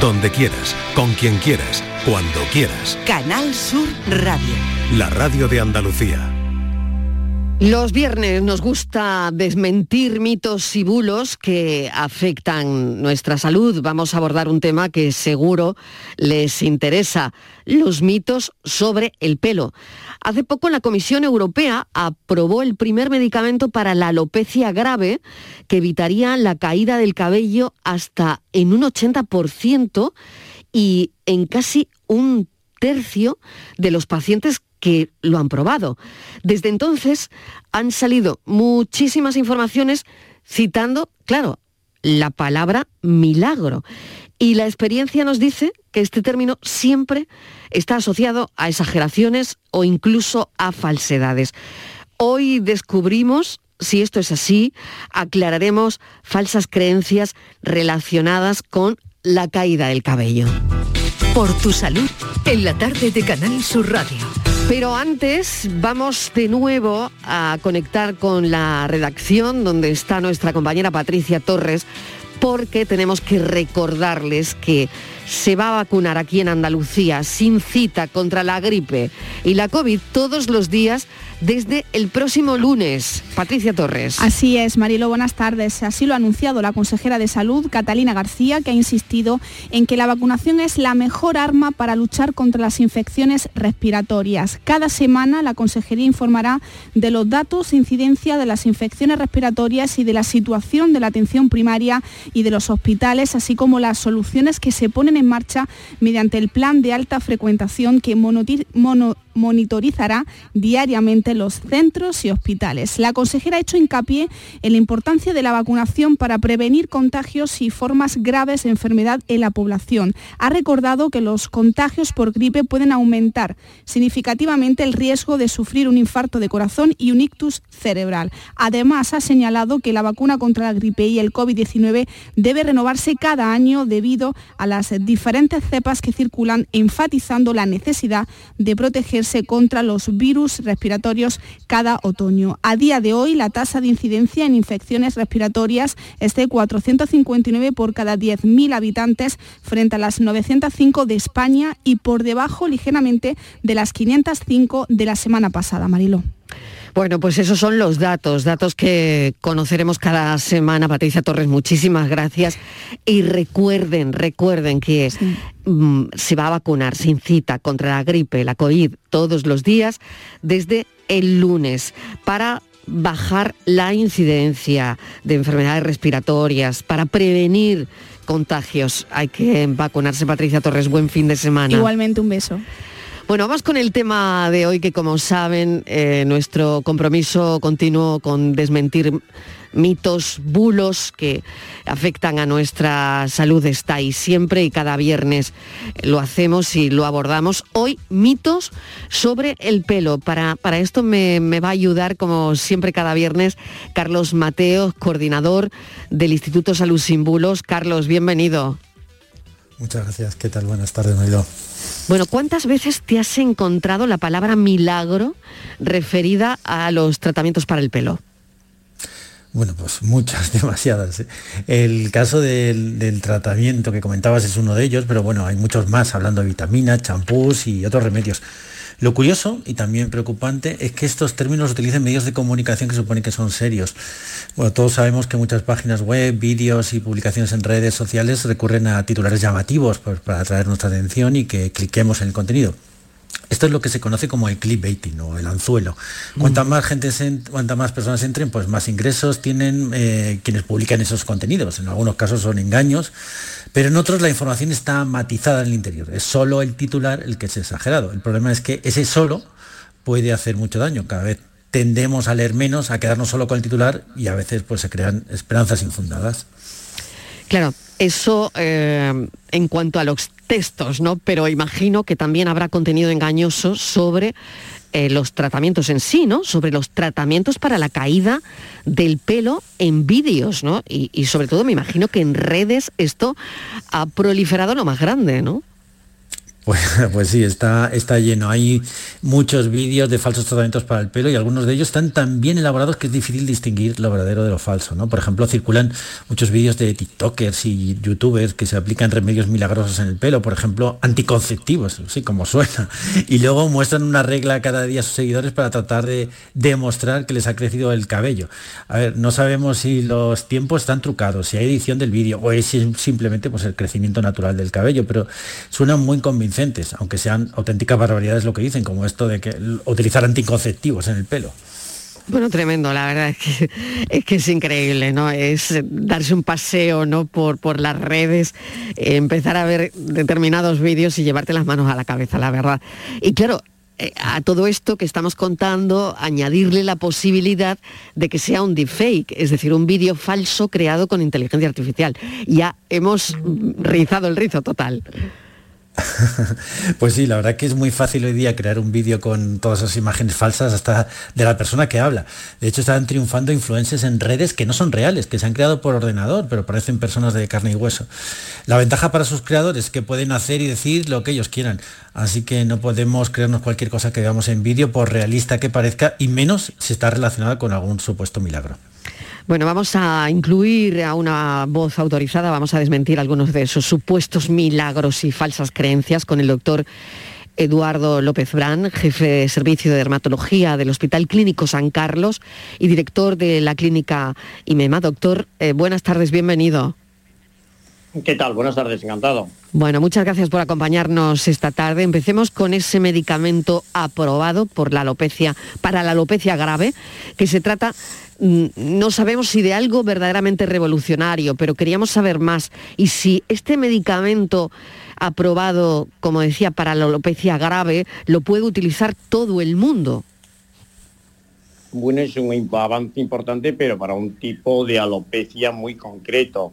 donde quieras, con quien quieras, cuando quieras. Canal Sur Radio. La radio de Andalucía. Los viernes nos gusta desmentir mitos y bulos que afectan nuestra salud. Vamos a abordar un tema que seguro les interesa, los mitos sobre el pelo. Hace poco la Comisión Europea aprobó el primer medicamento para la alopecia grave que evitaría la caída del cabello hasta en un 80% y en casi un tercio de los pacientes que lo han probado. Desde entonces han salido muchísimas informaciones citando, claro, la palabra milagro. Y la experiencia nos dice que este término siempre está asociado a exageraciones o incluso a falsedades. Hoy descubrimos si esto es así, aclararemos falsas creencias relacionadas con la caída del cabello. Por tu salud, en la tarde de Canal Sur Radio. Pero antes vamos de nuevo a conectar con la redacción donde está nuestra compañera Patricia Torres porque tenemos que recordarles que se va a vacunar aquí en Andalucía sin cita contra la gripe y la COVID todos los días desde el próximo lunes. Patricia Torres. Así es, Marilo, buenas tardes. Así lo ha anunciado la consejera de Salud, Catalina García, que ha insistido en que la vacunación es la mejor arma para luchar contra las infecciones respiratorias. Cada semana la consejería informará de los datos de incidencia de las infecciones respiratorias y de la situación de la atención primaria y de los hospitales, así como las soluciones que se ponen en marcha mediante el plan de alta frecuentación que monitorizará diariamente los centros y hospitales. La consejera ha hecho hincapié en la importancia de la vacunación para prevenir contagios y formas graves de enfermedad en la población. Ha recordado que los contagios por gripe pueden aumentar significativamente el riesgo de sufrir un infarto de corazón y un ictus cerebral. Además, ha señalado que la vacuna contra la gripe y el COVID-19 debe renovarse cada año debido a las diferentes cepas que circulan, enfatizando la necesidad de protegerse contra los virus respiratorios cada otoño. A día de hoy, la tasa de incidencia en infecciones respiratorias es de 459 por cada 10.000 habitantes frente a las 905 de España y por debajo ligeramente de las 505 de la semana pasada, Marilo. Bueno, pues esos son los datos, datos que conoceremos cada semana. Patricia Torres, muchísimas gracias. Y recuerden, recuerden que mm, se va a vacunar sin cita contra la gripe, la COVID, todos los días desde el lunes para bajar la incidencia de enfermedades respiratorias, para prevenir contagios. Hay que vacunarse, Patricia Torres. Buen fin de semana. Igualmente un beso. Bueno, vamos con el tema de hoy que como saben, eh, nuestro compromiso continuo con desmentir mitos, bulos que afectan a nuestra salud está ahí siempre y cada viernes lo hacemos y lo abordamos. Hoy mitos sobre el pelo. Para, para esto me, me va a ayudar, como siempre cada viernes, Carlos Mateos, coordinador del Instituto Salud Sin Bulos. Carlos, bienvenido. Muchas gracias. ¿Qué tal? Buenas tardes, Marido. Bueno, ¿cuántas veces te has encontrado la palabra milagro referida a los tratamientos para el pelo? Bueno, pues muchas, demasiadas. ¿eh? El caso del, del, tratamiento que comentabas es uno de ellos, pero bueno, hay muchos más hablando de vitaminas, champús y otros remedios. Lo curioso y también preocupante es que estos términos utilizan medios de comunicación que supone que son serios. Bueno, todos sabemos que muchas páginas web, vídeos y publicaciones en redes sociales recurren a titulares llamativos para atraer nuestra atención y que cliquemos en el contenido. Esto es lo que se conoce como el clickbaiting o el anzuelo. Cuanta más gente, cuanta más personas entren, pues más ingresos tienen eh, quienes publican esos contenidos. En algunos casos son engaños, pero en otros la información está matizada en el interior. Es solo el titular el que es exagerado. El problema es que ese solo puede hacer mucho daño. Cada vez tendemos a leer menos, a quedarnos solo con el titular y a veces pues se crean esperanzas infundadas. Claro, eso eh, en cuanto a los textos, ¿no? Pero imagino que también habrá contenido engañoso sobre eh, los tratamientos en sí, ¿no? Sobre los tratamientos para la caída del pelo en vídeos, ¿no? Y, y sobre todo me imagino que en redes esto ha proliferado lo más grande, ¿no? Pues, pues, sí, está, está lleno. Hay muchos vídeos de falsos tratamientos para el pelo y algunos de ellos están tan bien elaborados que es difícil distinguir lo verdadero de lo falso. ¿no? Por ejemplo, circulan muchos vídeos de TikTokers y YouTubers que se aplican remedios milagrosos en el pelo, por ejemplo, anticonceptivos, sí, como suena. Y luego muestran una regla cada día a sus seguidores para tratar de demostrar que les ha crecido el cabello. A ver, no sabemos si los tiempos están trucados, si hay edición del vídeo o es simplemente pues, el crecimiento natural del cabello, pero suenan muy aunque sean auténticas barbaridades lo que dicen, como esto de que utilizar anticonceptivos en el pelo. Bueno, tremendo, la verdad es que, es increíble, ¿no? Es darse un paseo, ¿no? Por, por las redes, empezar a ver determinados vídeos y llevarte las manos a la cabeza, la verdad. Y claro, eh, a todo esto que estamos contando, añadirle la posibilidad de que sea un deepfake, es decir, un vídeo falso creado con inteligencia artificial. Ya hemos rizado el rizo total. Pues sí, la verdad que es muy fácil hoy día crear un vídeo con todas esas imágenes falsas hasta de la persona que habla. De hecho, están triunfando influencers en redes que no son reales, que se han creado por ordenador, pero parecen personas de carne y hueso. La ventaja para sus creadores es que pueden hacer y decir lo que ellos quieran. Así que no podemos creernos cualquier cosa que veamos en vídeo, por realista que parezca, y menos si está relacionada con algún supuesto milagro. Bueno, vamos a incluir a una voz autorizada, vamos a desmentir algunos de esos supuestos milagros y falsas creencias con el doctor Eduardo López Brán, jefe de servicio de dermatología del Hospital Clínico San Carlos y director de la clínica IMEMA. Doctor, eh, buenas tardes, bienvenido. ¿Qué tal? Buenas tardes, encantado. Bueno, muchas gracias por acompañarnos esta tarde. Empecemos con ese medicamento aprobado por la alopecia, para la alopecia grave, que se trata Mm, no sabemos si de algo verdaderamente revolucionario, pero queríamos saber más. Y si este medicamento aprobado, como decía, para la alopecia grave, lo puede utilizar todo el mundo. Bueno, es un avance importante, pero para un tipo de alopecia muy concreto.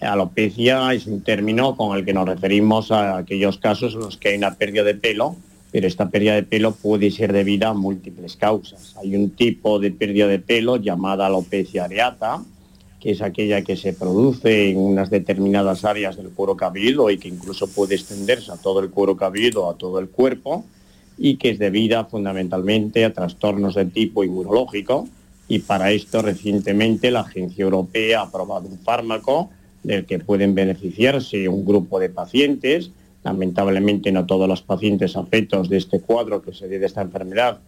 Alopecia es un término con el que nos referimos a aquellos casos en los que hay una pérdida de pelo pero esta pérdida de pelo puede ser debida a múltiples causas. Hay un tipo de pérdida de pelo llamada alopecia areata, que es aquella que se produce en unas determinadas áreas del cuero cabelludo y que incluso puede extenderse a todo el cuero cabelludo, a todo el cuerpo, y que es debida fundamentalmente a trastornos de tipo inmunológico. Y para esto recientemente la Agencia Europea ha aprobado un fármaco del que pueden beneficiarse un grupo de pacientes Lamentablemente no todos los pacientes afectos de este cuadro que se de esta enfermedad,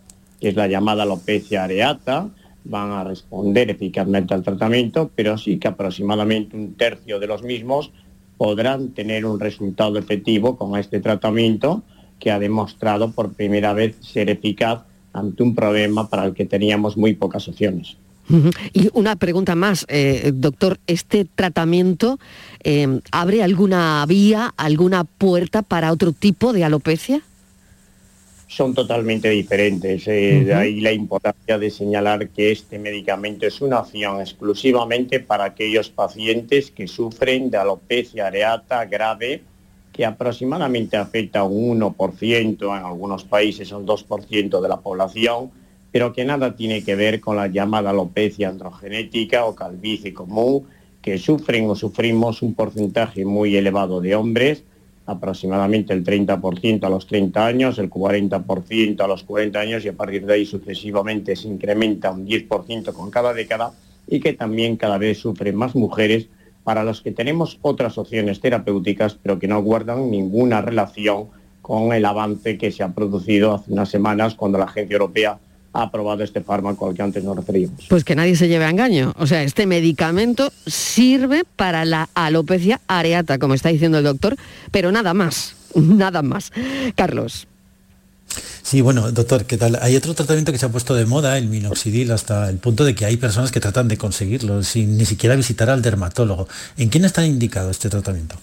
que es la llamada alopecia areata, van a responder eficazmente al tratamiento, pero sí que aproximadamente un tercio de los mismos podrán tener un resultado efectivo con este tratamiento que ha demostrado por primera vez ser eficaz ante un problema para el que teníamos muy pocas opciones. Y una pregunta más, eh, doctor, ¿este tratamiento eh, abre alguna vía, alguna puerta para otro tipo de alopecia? Son totalmente diferentes. Eh, de ahí la importancia de señalar que este medicamento es una opción exclusivamente para aquellos pacientes que sufren de alopecia areata grave, que aproximadamente afecta a un 1%, en algunos países un 2% de la población, pero que nada tiene que ver con la llamada alopecia androgenética o calvicie común, que sufren o sufrimos un porcentaje muy elevado de hombres, aproximadamente el 30% a los 30 años, el 40% a los 40 años y a partir de ahí sucesivamente se incrementa un 10% con cada década y que también cada vez sufren más mujeres para los que tenemos otras opciones terapéuticas pero que no guardan ninguna relación con el avance que se ha producido hace unas semanas cuando la Agencia Europea ha aprobado este fármaco al que antes nos referimos. Pues que nadie se lleve a engaño. O sea, este medicamento sirve para la alopecia areata, como está diciendo el doctor, pero nada más, nada más. Carlos. Sí, bueno, doctor, ¿qué tal? Hay otro tratamiento que se ha puesto de moda, el minoxidil, hasta el punto de que hay personas que tratan de conseguirlo sin ni siquiera visitar al dermatólogo. ¿En quién está indicado este tratamiento?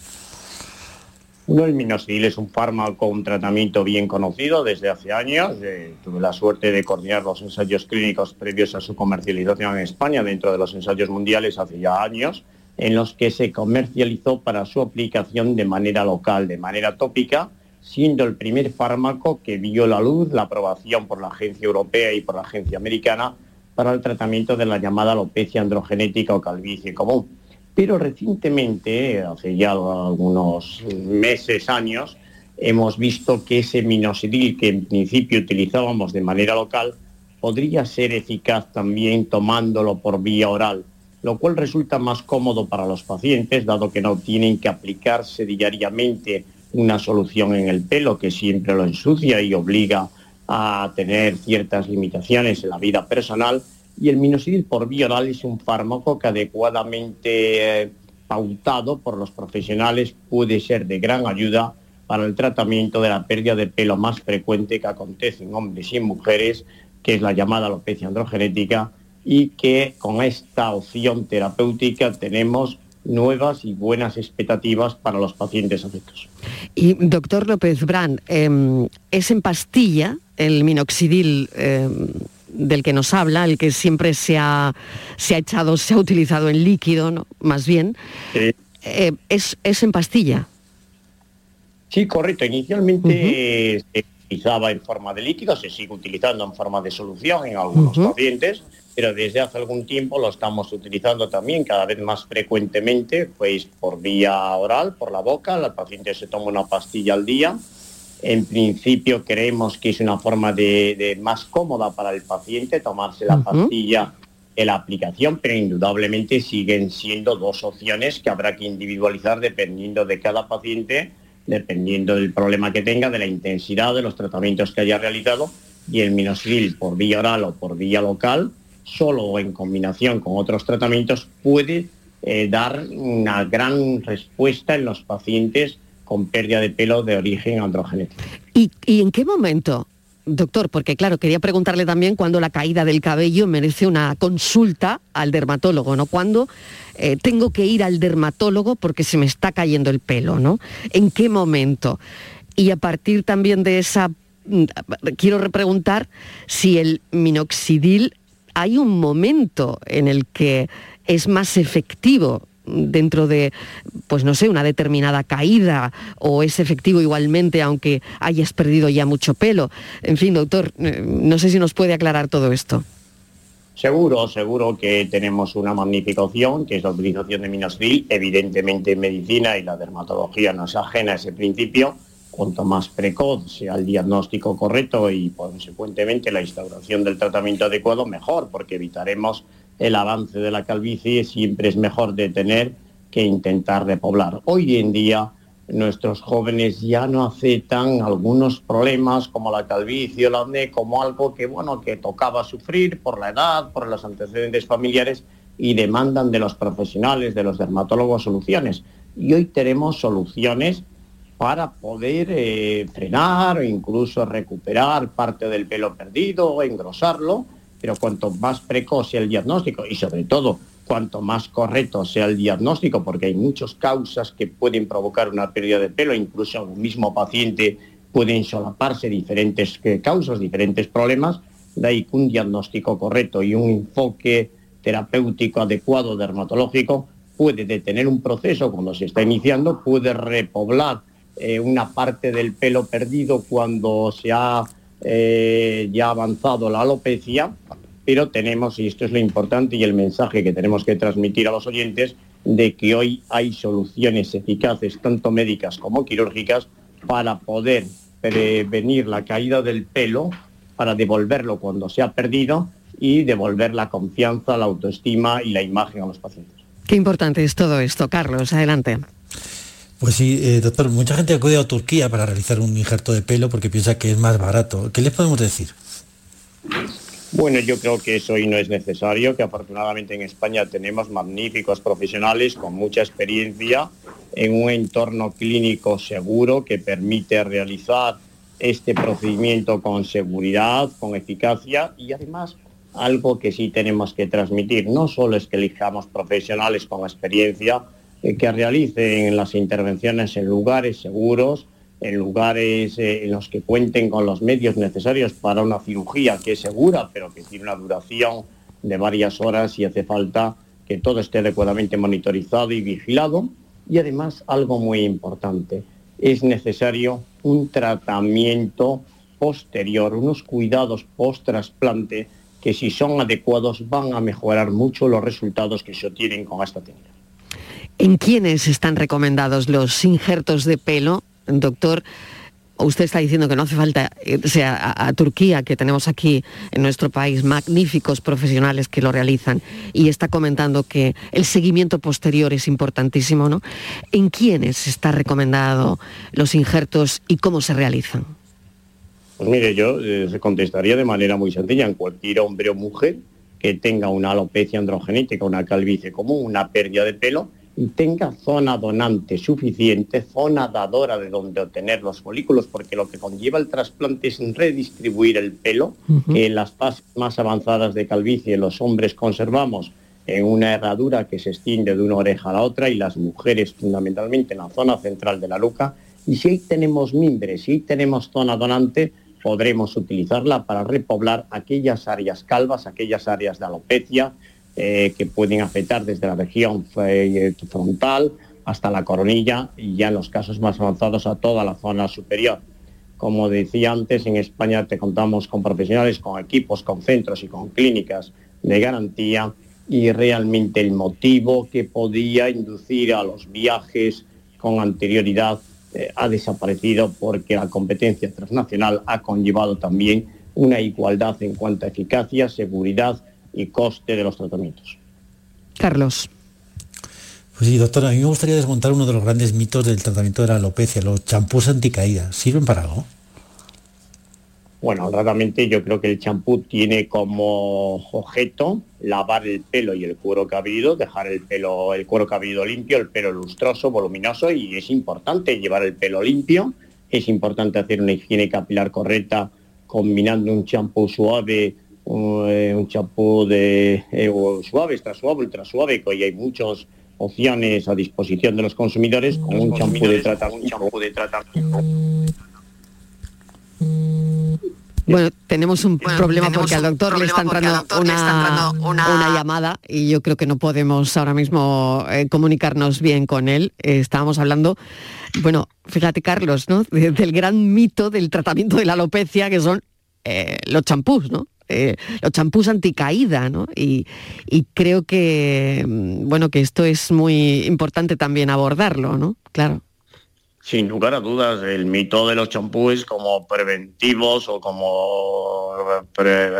Uno, el minoxidil es un fármaco, un tratamiento bien conocido desde hace años. Eh, tuve la suerte de coordinar los ensayos clínicos previos a su comercialización en España dentro de los ensayos mundiales hace ya años, en los que se comercializó para su aplicación de manera local, de manera tópica, siendo el primer fármaco que vio la luz, la aprobación por la Agencia Europea y por la Agencia Americana para el tratamiento de la llamada alopecia androgenética o calvicie común pero recientemente, hace ya algunos meses, años, hemos visto que ese minoxidil que en principio utilizábamos de manera local podría ser eficaz también tomándolo por vía oral, lo cual resulta más cómodo para los pacientes, dado que no tienen que aplicarse diariamente una solución en el pelo que siempre lo ensucia y obliga a tener ciertas limitaciones en la vida personal. Y el minoxidil por vía es un fármaco que adecuadamente eh, pautado por los profesionales puede ser de gran ayuda para el tratamiento de la pérdida de pelo más frecuente que acontece en hombres y en mujeres, que es la llamada alopecia androgenética, y que con esta opción terapéutica tenemos nuevas y buenas expectativas para los pacientes afectos. Y doctor López Brand, em, ¿es en pastilla el minoxidil em, del que nos habla, el que siempre se ha, se ha echado, se ha utilizado en líquido, ¿no? más bien? Eh, ¿es, ¿Es en pastilla? Sí, correcto. Inicialmente se utilizaba en forma de líquido, se sigue utilizando en forma de solución en algunos pacientes, pero desde hace algún tiempo lo estamos utilizando también cada vez más frecuentemente, pues por vía oral, por la boca. El paciente se toma una pastilla al día. En principio creemos que es una forma de, más cómoda para el paciente tomarse la pastilla en la aplicación, pero indudablemente siguen siendo dos opciones que habrá que individualizar dependiendo de cada paciente dependiendo del problema que tenga, de la intensidad de los tratamientos que haya realizado, y el minoxidil por vía oral o por vía local, solo o en combinación con otros tratamientos, puede eh, dar una gran respuesta en los pacientes con pérdida de pelo de origen androgenético. ¿Y, ¿Y, en qué momento, doctor? Porque claro, quería preguntarle también cuándo la caída del cabello merece una consulta al dermatólogo, ¿no? Cuando eh, tengo que ir al dermatólogo porque se me está cayendo el pelo, ¿no? ¿En qué momento? Y a partir también de esa, mm, quiero repreguntar si el minoxidil hay un momento en el que es más efectivo dentro de, pues no sé, una determinada caída o es efectivo igualmente aunque hayas perdido ya mucho pelo. En fin, doctor, eh, no sé si nos puede aclarar todo esto. Seguro, seguro que tenemos una magnífica opción, que es la utilización de minoxidil. Evidentemente en medicina y la dermatología no es ajena a ese principio. Cuanto más precoz sea el diagnóstico correcto y consecuentemente la instauración del tratamiento adecuado, mejor, porque evitaremos el avance de la calvicie. Siempre es mejor detener que intentar repoblar. Hoy en día nuestros jóvenes ya no aceptan algunos problemas como la calvicie o la acné como algo que bueno que tocaba sufrir por la edad, por los antecedentes familiares y demandan de los profesionales, de los dermatólogos soluciones. Y hoy tenemos soluciones para poder eh, frenar o incluso recuperar parte del pelo perdido o engrosarlo, pero cuanto más precoz sea el diagnóstico y sobre todo cuanto más correcto sea el diagnóstico, porque hay muchas causas que pueden provocar una pérdida de pelo, incluso un mismo paciente pueden solaparse diferentes eh, causas, diferentes problemas, de ahí un diagnóstico correcto y un enfoque terapéutico adecuado dermatológico puede detener un proceso cuando se está iniciando, puede repoblar eh, una parte del pelo perdido cuando se ha eh, ya avanzado la alopecia, pero tenemos, y esto es lo importante y el mensaje que tenemos que transmitir a los oyentes, de que hoy hay soluciones eficaces, tanto médicas como quirúrgicas, para poder prevenir la caída del pelo, para devolverlo cuando se ha perdido y devolver la confianza, la autoestima y la imagen a los pacientes. Qué importante es todo esto. Carlos, adelante. Pues sí, eh, doctor, mucha gente acude a Turquía para realizar un injerto de pelo porque piensa que es más barato. ¿Qué les podemos decir? Bueno, yo creo que eso hoy no es necesario, que afortunadamente en España tenemos magníficos profesionales con mucha experiencia en un entorno clínico seguro que permite realizar este procedimiento con seguridad, con eficacia y además algo que sí tenemos que transmitir. No solo es que elijamos profesionales con experiencia que realicen las intervenciones en lugares seguros, en lugares eh, en los que cuenten con los medios necesarios para una cirugía que es segura, pero que tiene una duración de varias horas y hace falta que todo esté adecuadamente monitorizado y vigilado. Y además, algo muy importante, es necesario un tratamiento posterior, unos cuidados post-trasplante que si son adecuados van a mejorar mucho los resultados que se obtienen con esta técnica. ¿En quiénes están recomendados los injertos de pelo doctor, usted está diciendo que no hace falta irse a, Turquía, que tenemos aquí en nuestro país magníficos profesionales que lo realizan, y está comentando que el seguimiento posterior es importantísimo, ¿no? ¿En quiénes está recomendado los injertos y cómo se realizan? Pues mire, yo eh, contestaría de manera muy sencilla en cualquier hombre o mujer que tenga una alopecia androgenética, una calvicie común, una pérdida de pelo, y tenga zona donante suficiente, zona dadora de donde obtener los folículos, porque lo que conlleva el trasplante es redistribuir el pelo, que en las fases más avanzadas de calvicie los hombres conservamos en una herradura que se extiende de una oreja a la otra y las mujeres fundamentalmente en la zona central de la nuca. Y si ahí tenemos mimbres, si ahí tenemos zona donante, podremos utilizarla para repoblar aquellas áreas calvas, aquellas áreas de alopecia, eh, que pueden afectar desde la región eh, frontal hasta la coronilla y ya en los casos más avanzados a toda la zona superior. Como decía antes, en España te contamos con profesionales, con equipos, con centros y con clínicas de garantía y realmente el motivo que podía inducir a los viajes con anterioridad eh, ha desaparecido porque la competencia transnacional ha conllevado también una igualdad en cuanto a eficacia, seguridad y coste de los tratamientos. Carlos. Pues sí, doctora, a mí me gustaría desmontar uno de los grandes mitos del tratamiento de la alopecia, los champús anticaída. ¿Sirven para algo? Bueno, realmente yo creo que el champú tiene como objeto lavar el pelo y el cuero cabelludo, dejar el pelo, el cuero cabelludo limpio, el pelo lustroso, voluminoso y es importante llevar el pelo limpio, es importante hacer una higiene capilar correcta combinando un champú suave un champú de eh, suave, extra suave, ultra suave, que hoy hay muchas opciones a disposición de los consumidores con un champú de tratamiento. Bueno, tenemos un problema porque al doctor le está entrando, una, llamada y yo creo que no podemos ahora mismo eh, comunicarnos bien con él. estábamos hablando, bueno, fíjate Carlos, ¿no? del gran mito del tratamiento de la alopecia que son los champús, ¿no? Eh, los champús anticaída, ¿no? Y, creo que, mm, bueno, que esto es muy importante también abordarlo, ¿no? Claro. Sin lugar a dudas, el mito de los champús como preventivos o como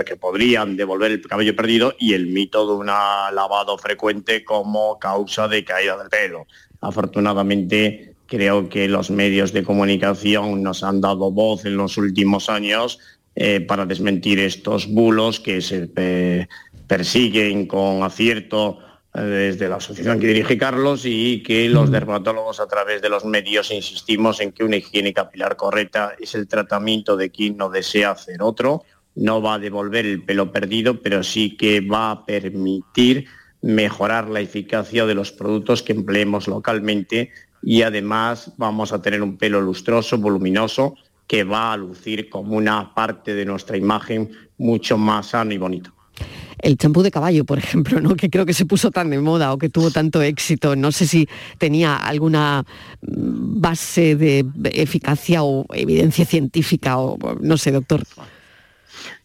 que podrían devolver el cabello perdido y el mito de un lavado frecuente como causa de caída del pelo. Afortunadamente, creo que los medios de comunicación nos han dado voz en los últimos años eh, para desmentir estos bulos que se eh, persiguen con acierto eh, desde la asociación que dirige Carlos y que los dermatólogos a través de los medios insistimos en que una higiene capilar correcta es el tratamiento de quien no desea hacer otro. No va a devolver el pelo perdido, pero sí que va a permitir mejorar la eficacia de los productos que empleemos localmente y además vamos a tener un pelo lustroso, voluminoso, que va a lucir como una parte de nuestra imagen mucho más sano y bonito. El champú de caballo, por ejemplo, ¿no? que creo que se puso tan de moda o que tuvo tanto éxito, no sé si tenía alguna base de eficacia o evidencia científica o no sé, doctor.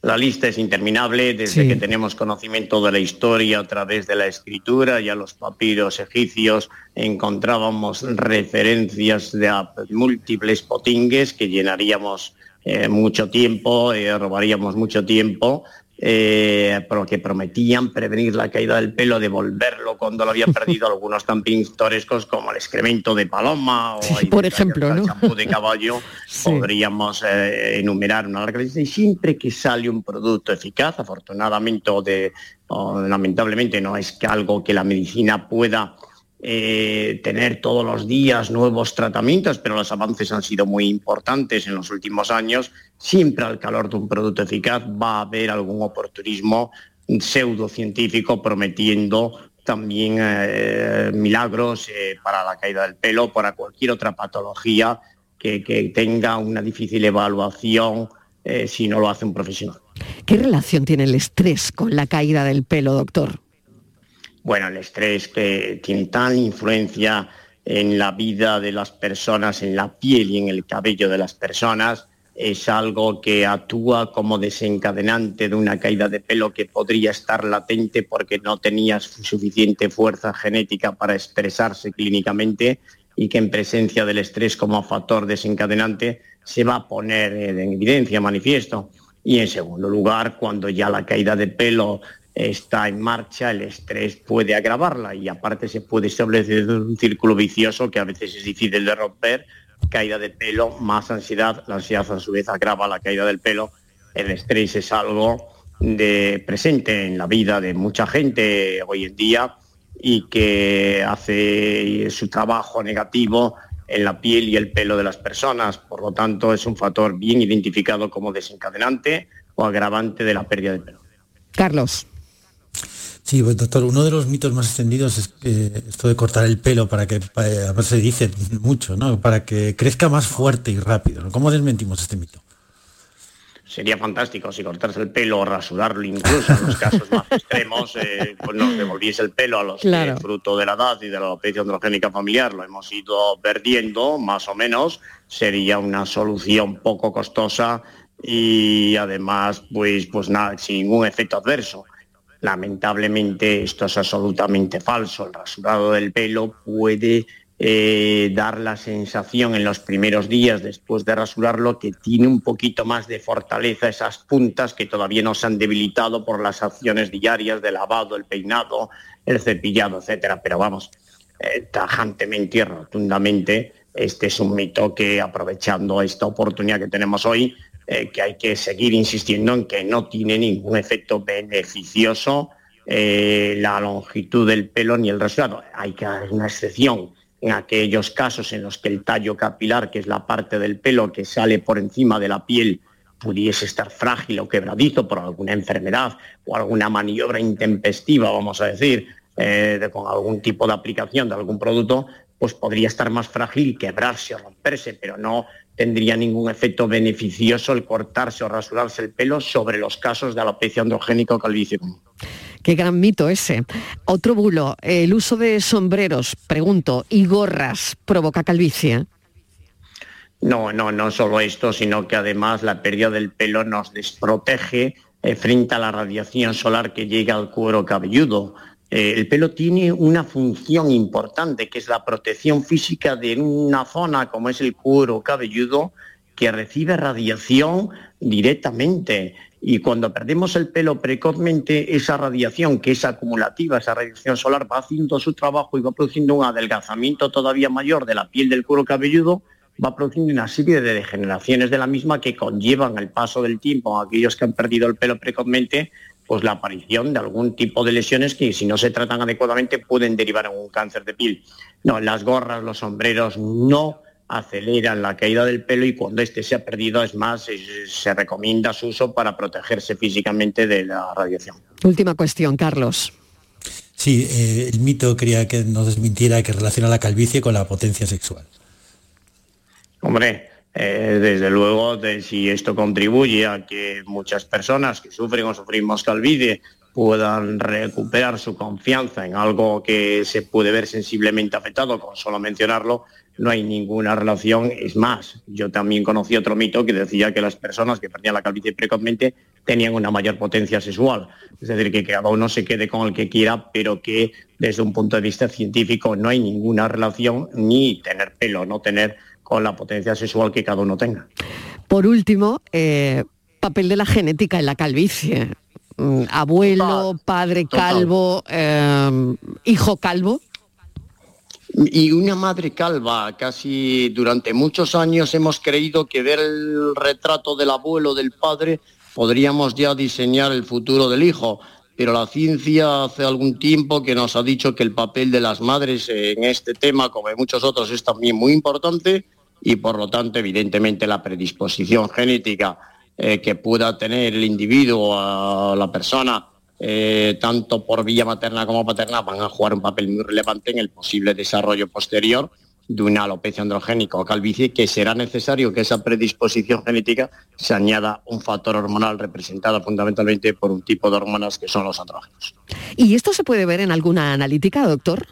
La lista es interminable desde que tenemos conocimiento de la historia a través de la escritura, y a los papiros egipcios encontrábamos referencias de múltiples potingues que llenaríamos eh, mucho tiempo, eh, robaríamos mucho tiempo eh, que prometían prevenir la caída del pelo, devolverlo cuando lo habían perdido, algunos tan pintorescos como el excremento de paloma o por ejemplo, el champú de caballo, podríamos eh, enumerar una larga lista y siempre que sale un producto eficaz, afortunadamente o, de, lamentablemente no es que algo que la medicina pueda eh, tener todos los días nuevos tratamientos, pero los avances han sido muy importantes en los últimos años. Siempre al calor de un producto eficaz va a haber algún oportunismo pseudocientífico prometiendo también eh, milagros eh, para la caída del pelo, para cualquier otra patología que, que tenga una difícil evaluación si no lo hace un profesional. ¿Qué relación tiene el estrés con la caída del pelo, doctor? Bueno, el estrés que tiene tal influencia en la vida de las personas, en la piel y en el cabello de las personas, es algo que actúa como desencadenante de una caída de pelo que podría estar latente porque no tenías suficiente fuerza genética para expresarse clínicamente y que en presencia del estrés como factor desencadenante se va a poner en evidencia, manifiesto. Y en segundo lugar, cuando ya la caída de pelo está en marcha, el estrés puede agravarla y aparte se puede establecer un círculo vicioso que a veces es difícil de romper, caída de pelo, más ansiedad, la ansiedad a su vez agrava la caída del pelo, el estrés es algo de presente en la vida de mucha gente hoy en día y que hace su trabajo negativo en la piel y el pelo de las personas. Por lo tanto, es un factor bien identificado como desencadenante o agravante de la pérdida de pelo. Carlos. Sí, pues, doctor, uno de los mitos más extendidos es esto de cortar el pelo para que, a ver, se dice mucho, ¿no? Para que crezca más fuerte y rápido. ¿Cómo desmentimos este mito? sería fantástico si cortarse el pelo o rasurarlo incluso en los casos más extremos, eh, pues nos devolviese el pelo a los que fruto de la edad y de la alopecia androgénica familiar lo hemos ido perdiendo, más o menos, sería una solución poco costosa y además pues, pues nada, sin ningún efecto adverso. Lamentablemente esto es absolutamente falso. El rasurado del pelo puede eh, dar la sensación en los primeros días después de rasurarlo que tiene un poquito más de fortaleza esas puntas que todavía no se han debilitado por las acciones diarias de lavado, el peinado, el cepillado, etcétera. Pero vamos, eh, tajantemente y rotundamente, este es un mito que aprovechando esta oportunidad que tenemos hoy, eh, que hay que seguir insistiendo en que no tiene ningún efecto beneficioso la longitud del pelo ni el rasurado. Hay que hacer una excepción en aquellos casos en los que el tallo capilar, que es la parte del pelo que sale por encima de la piel, pudiese estar frágil o quebradizo por alguna enfermedad o alguna maniobra intempestiva, vamos a decir, eh, con algún tipo de aplicación de algún producto, pues podría estar más frágil quebrarse o romperse, pero no tendría ningún efecto beneficioso el cortarse o rasurarse el pelo sobre los casos de alopecia androgénica o calvicie. Qué gran mito ese. Otro bulo, el uso de sombreros, pregunto, y gorras provoca calvicie. No, no, no solo esto, sino que además la pérdida del pelo nos desprotege eh, frente a la radiación solar que llega al cuero cabelludo. Eh, el pelo tiene una función importante, que es la protección física de una zona como es el cuero cabelludo, que recibe radiación directamente. Y cuando perdemos el pelo precozmente, esa radiación que es acumulativa, esa radiación solar va haciendo su trabajo y va produciendo un adelgazamiento todavía mayor de la piel del cuero cabelludo, va produciendo una serie de degeneraciones de la misma que conllevan el paso del tiempo a aquellos que han perdido el pelo precozmente, pues la aparición de algún tipo de lesiones que si no se tratan adecuadamente pueden derivar en un cáncer de piel. No, las gorras, los sombreros no aceleran la caída del pelo y cuando este se ha perdido, es más, se recomienda su uso para protegerse físicamente de la radiación. Última cuestión, Carlos. Sí, eh, el mito quería que nos desmintiera que relaciona la calvicie con la potencia sexual. Hombre, eh, desde luego, si esto contribuye a que muchas personas que sufren o sufrimos calvicie puedan recuperar su confianza en algo que se puede ver sensiblemente afectado, con solo mencionarlo, no hay ninguna relación. Es más, yo también conocí otro mito que decía que las personas que perdían la calvicie precozmente tenían una mayor potencia sexual. Es decir, que cada uno se quede con el que quiera, pero que desde un punto de vista científico no hay ninguna relación ni tener pelo, no tener con la potencia sexual que cada uno tenga. Por último, eh, papel de la genética en la calvicie. Mm, abuelo, padre calvo, eh, hijo calvo. Y una madre calva, casi durante muchos años hemos creído que ver el retrato del abuelo, del padre, podríamos ya diseñar el futuro del hijo. Pero la ciencia hace algún tiempo que nos ha dicho que el papel de las madres en este tema, como en muchos otros, es también muy importante y por lo tanto, evidentemente, la predisposición genética eh, que pueda tener el individuo, a la persona, eh, tanto por vía materna como paterna, van a jugar un papel muy relevante en el posible desarrollo posterior de una alopecia androgénica o calvicie, que será necesario que esa predisposición genética se añada un factor hormonal representado fundamentalmente por un tipo de hormonas que son los andrógenos. ¿Y esto se puede ver en alguna analítica, doctor?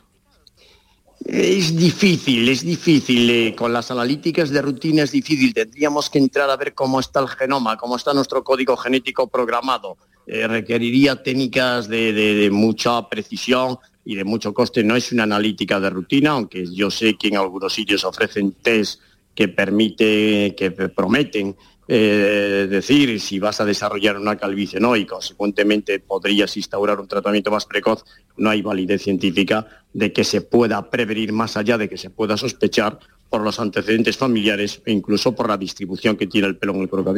Es difícil, es difícil. Eh, con las analíticas de rutina es difícil. Tendríamos que entrar a ver cómo está el genoma, cómo está nuestro código genético programado. Eh, requeriría técnicas de, mucha precisión y de mucho coste, no es una analítica de rutina, aunque yo sé que en algunos sitios ofrecen test que permite, que prometen eh, decir si vas a desarrollar una calvicie no y consecuentemente podrías instaurar un tratamiento más precoz, no hay validez científica de que se pueda prevenir más allá de que se pueda sospechar por los antecedentes familiares e incluso por la distribución que tiene el pelo en el cuero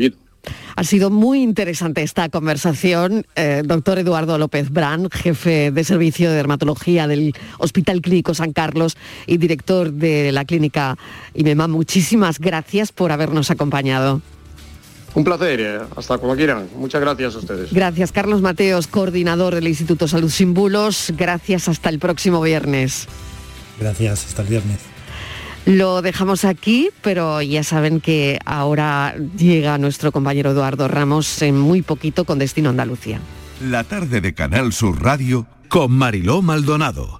Ha sido muy interesante esta conversación. Eh, doctor Eduardo López Brand, jefe de servicio de dermatología del Hospital Clínico San Carlos y director de la clínica IMEMA, muchísimas gracias por habernos acompañado. Un placer, eh, hasta como quieran. Muchas gracias a ustedes. Gracias, Carlos Mateos, coordinador del Instituto Salud Sin Bulos. Gracias, hasta el próximo viernes. Gracias, hasta el viernes. Lo dejamos aquí, pero ya saben que ahora llega nuestro compañero Eduardo Ramos en muy poquito con Destino Andalucía. La tarde de Canal Sur Radio con Mariló Maldonado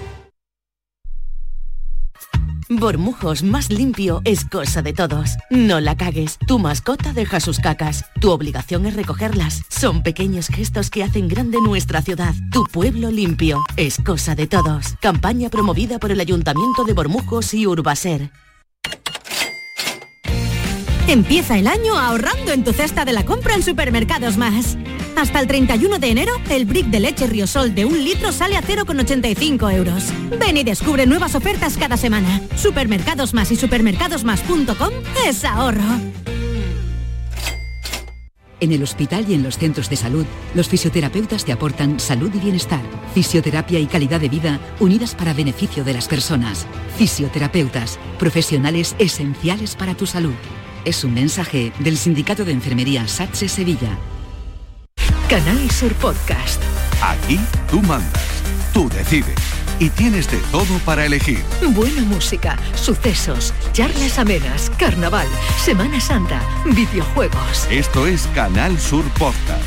Bormujos más limpio es cosa de todos. No la cagues. Tu mascota deja sus cacas. Tu obligación es recogerlas. Son pequeños gestos que hacen grande nuestra ciudad. Tu pueblo limpio es cosa de todos. Campaña promovida por el Ayuntamiento de Bormujos y Urbaser. Empieza el año ahorrando en tu cesta de la compra en Supermercados Más. Hasta el 31 de enero, el brick de leche Riosol de un litro sale a 0,85 euros. Ven y descubre nuevas ofertas cada semana. Supermercados Más y supermercadosmás.com es ahorro. En el hospital y en los centros de salud, los fisioterapeutas te aportan salud y bienestar, fisioterapia y calidad de vida unidas para beneficio de las personas. Fisioterapeutas, profesionales esenciales para tu salud. Es un mensaje del Sindicato de Enfermería SATSE Sevilla. Canal Sur Podcast. Aquí tú mandas, tú decides y tienes de todo para elegir. Buena música, sucesos, charlas amenas, carnaval, Semana Santa, videojuegos. Esto es Canal Sur Podcast,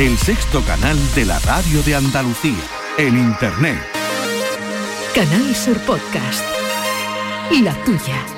el sexto canal de la radio de Andalucía, en Internet. Canal Sur Podcast. La tuya.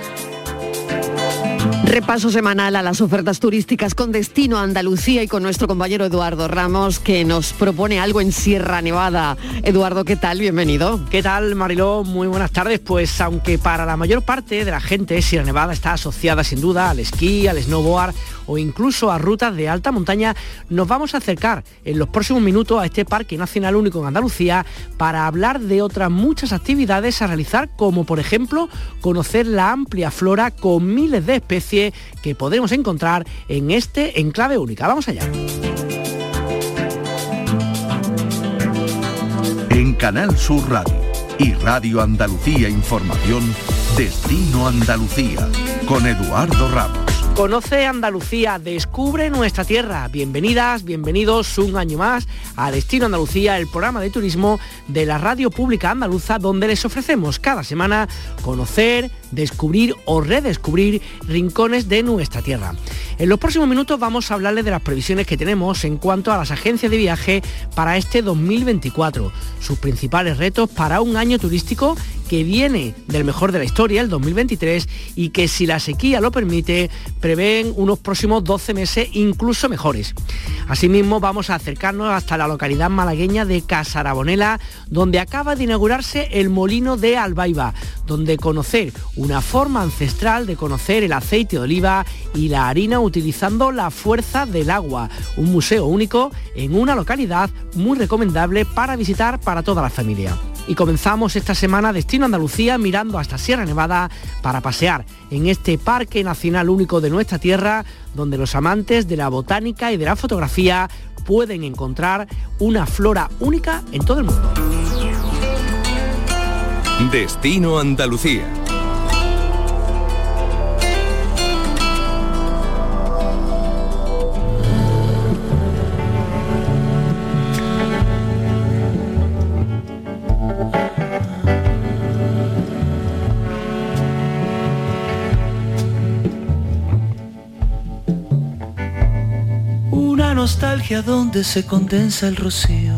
Repaso semanal a las ofertas turísticas con destino a Andalucía y con nuestro compañero Eduardo Ramos que nos propone algo en Sierra Nevada. Eduardo, ¿qué tal? Bienvenido. ¿Qué tal, Mariló? Muy buenas tardes. Pues aunque para la mayor parte de la gente Sierra Nevada está asociada sin duda al esquí, al snowboard o incluso a rutas de alta montaña, nos vamos a acercar en los próximos minutos a este parque nacional único en Andalucía para hablar de otras muchas actividades a realizar, como por ejemplo conocer la amplia flora con miles de especies que podemos encontrar en este enclave única. Vamos allá. En Canal Sur Radio y Radio Andalucía Información, Destino Andalucía, con Eduardo Ramos. Conoce Andalucía, descubre nuestra tierra. Bienvenidas, bienvenidos un año más a Destino Andalucía, el programa de turismo de la radio pública andaluza, donde les ofrecemos cada semana conocer, descubrir o redescubrir rincones de nuestra tierra. En los próximos minutos vamos a hablarles de las previsiones que tenemos en cuanto a las agencias de viaje para este 2024, sus principales retos para un año turístico que viene del mejor de la historia, el 2023, y que si la sequía lo permite, prevén unos próximos 12 meses incluso mejores. Asimismo, vamos a acercarnos hasta la localidad malagueña de Casarabonela, donde acaba de inaugurarse el molino de Albaiba, donde conocer una forma ancestral de conocer el aceite de oliva y la harina utilizando la fuerza del agua, un museo único en una localidad muy recomendable para visitar para toda la familia. Y comenzamos esta semana Destino Andalucía mirando hasta Sierra Nevada para pasear en este parque nacional único de nuestra tierra donde los amantes de la botánica y de la fotografía pueden encontrar una flora única en todo el mundo. Destino Andalucía magia donde se condensa el rocío.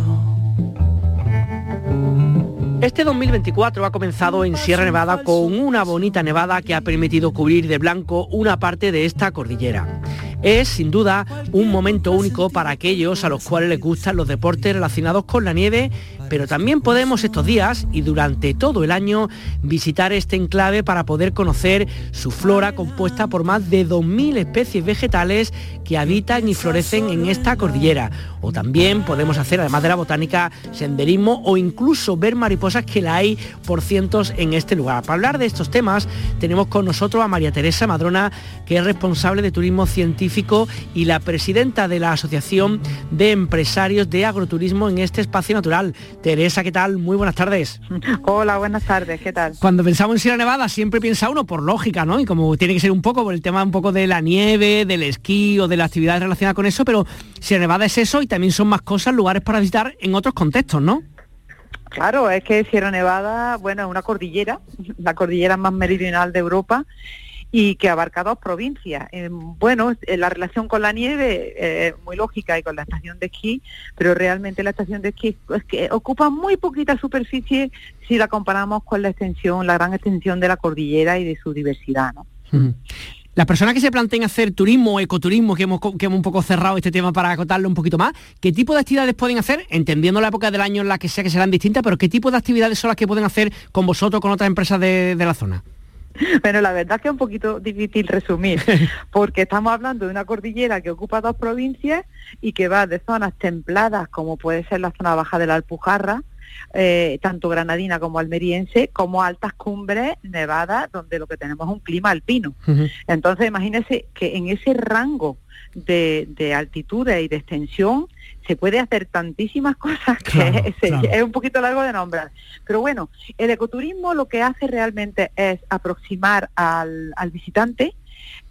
Este 2024 ha comenzado en Sierra Nevada con una bonita nevada que ha permitido cubrir de blanco una parte de esta cordillera. Es sin duda un momento único para aquellos a los cuales les gustan los deportes relacionados con la nieve pero también podemos estos días y durante todo el año visitar este enclave para poder conocer su flora compuesta por más de 2.000 especies vegetales que habitan y florecen en esta cordillera. O también podemos hacer, además de la botánica, senderismo o incluso ver mariposas que la hay por cientos en este lugar. Para hablar de estos temas tenemos con nosotros a María Teresa Madrona, que es responsable de turismo científico y la presidenta de la Asociación de Empresarios de Agroturismo en este espacio natural. Teresa, ¿qué tal? Muy buenas tardes. Hola, buenas tardes, ¿qué tal? Cuando pensamos en Sierra Nevada siempre piensa uno por lógica, ¿no? Y como tiene que ser un poco por el tema un poco de la nieve, del esquí o de las actividades relacionadas con eso, pero Sierra Nevada es eso y también son más cosas, lugares para visitar en otros contextos, ¿no? Claro, es que Sierra Nevada, bueno, es una cordillera, la cordillera más meridional de Europa y que abarca dos provincias. Eh, bueno, eh, la relación con la nieve es muy lógica y con la estación de esquí, pero realmente la estación de esquí es que ocupa muy poquita superficie si la comparamos con la extensión, la gran extensión de la cordillera y de su diversidad. ¿no? Las personas que se planteen hacer turismo o ecoturismo, que hemos, que hemos un poco cerrado este tema para acotarlo un poquito más, ¿qué tipo de actividades pueden hacer? Entendiendo la época del año en la que sea que serán distintas, pero ¿qué tipo de actividades son las que pueden hacer con vosotros, con otras empresas de la zona? Bueno, la verdad es que es un poquito difícil resumir, porque estamos hablando de una cordillera que ocupa dos provincias y que va de zonas templadas, como puede ser la zona baja de la Alpujarra, eh, tanto granadina como almeriense, como altas cumbres nevadas, donde lo que tenemos es un clima alpino. Entonces, imagínense que en ese rango de, de altitudes y de extensión se puede hacer tantísimas cosas que es, un poquito largo de nombrar. Pero bueno, el ecoturismo lo que hace realmente es aproximar al, visitante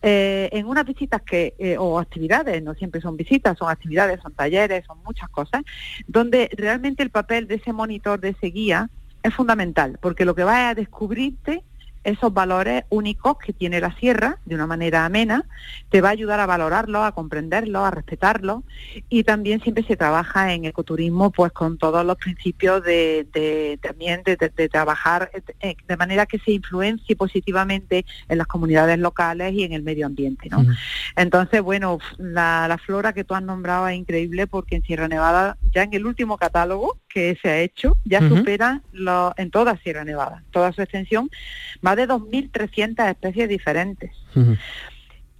eh, en unas visitas que, eh, o actividades, no siempre son visitas, son actividades, son talleres, son muchas cosas, donde realmente el papel de ese monitor, de ese guía, es fundamental, porque lo que va a descubrirte esos valores únicos que tiene la sierra de una manera amena, te va a ayudar a valorarlo, a comprenderlo, a respetarlo y también siempre se trabaja en ecoturismo pues con todos los principios de, también de, trabajar eh, de manera que se influencie positivamente en las comunidades locales y en el medio ambiente. ¿no? Entonces, bueno, la, flora que tú has nombrado es increíble porque en Sierra Nevada ya en el último catálogo que se ha hecho ya supera en toda Sierra Nevada, toda su extensión, más de 2.300 especies diferentes.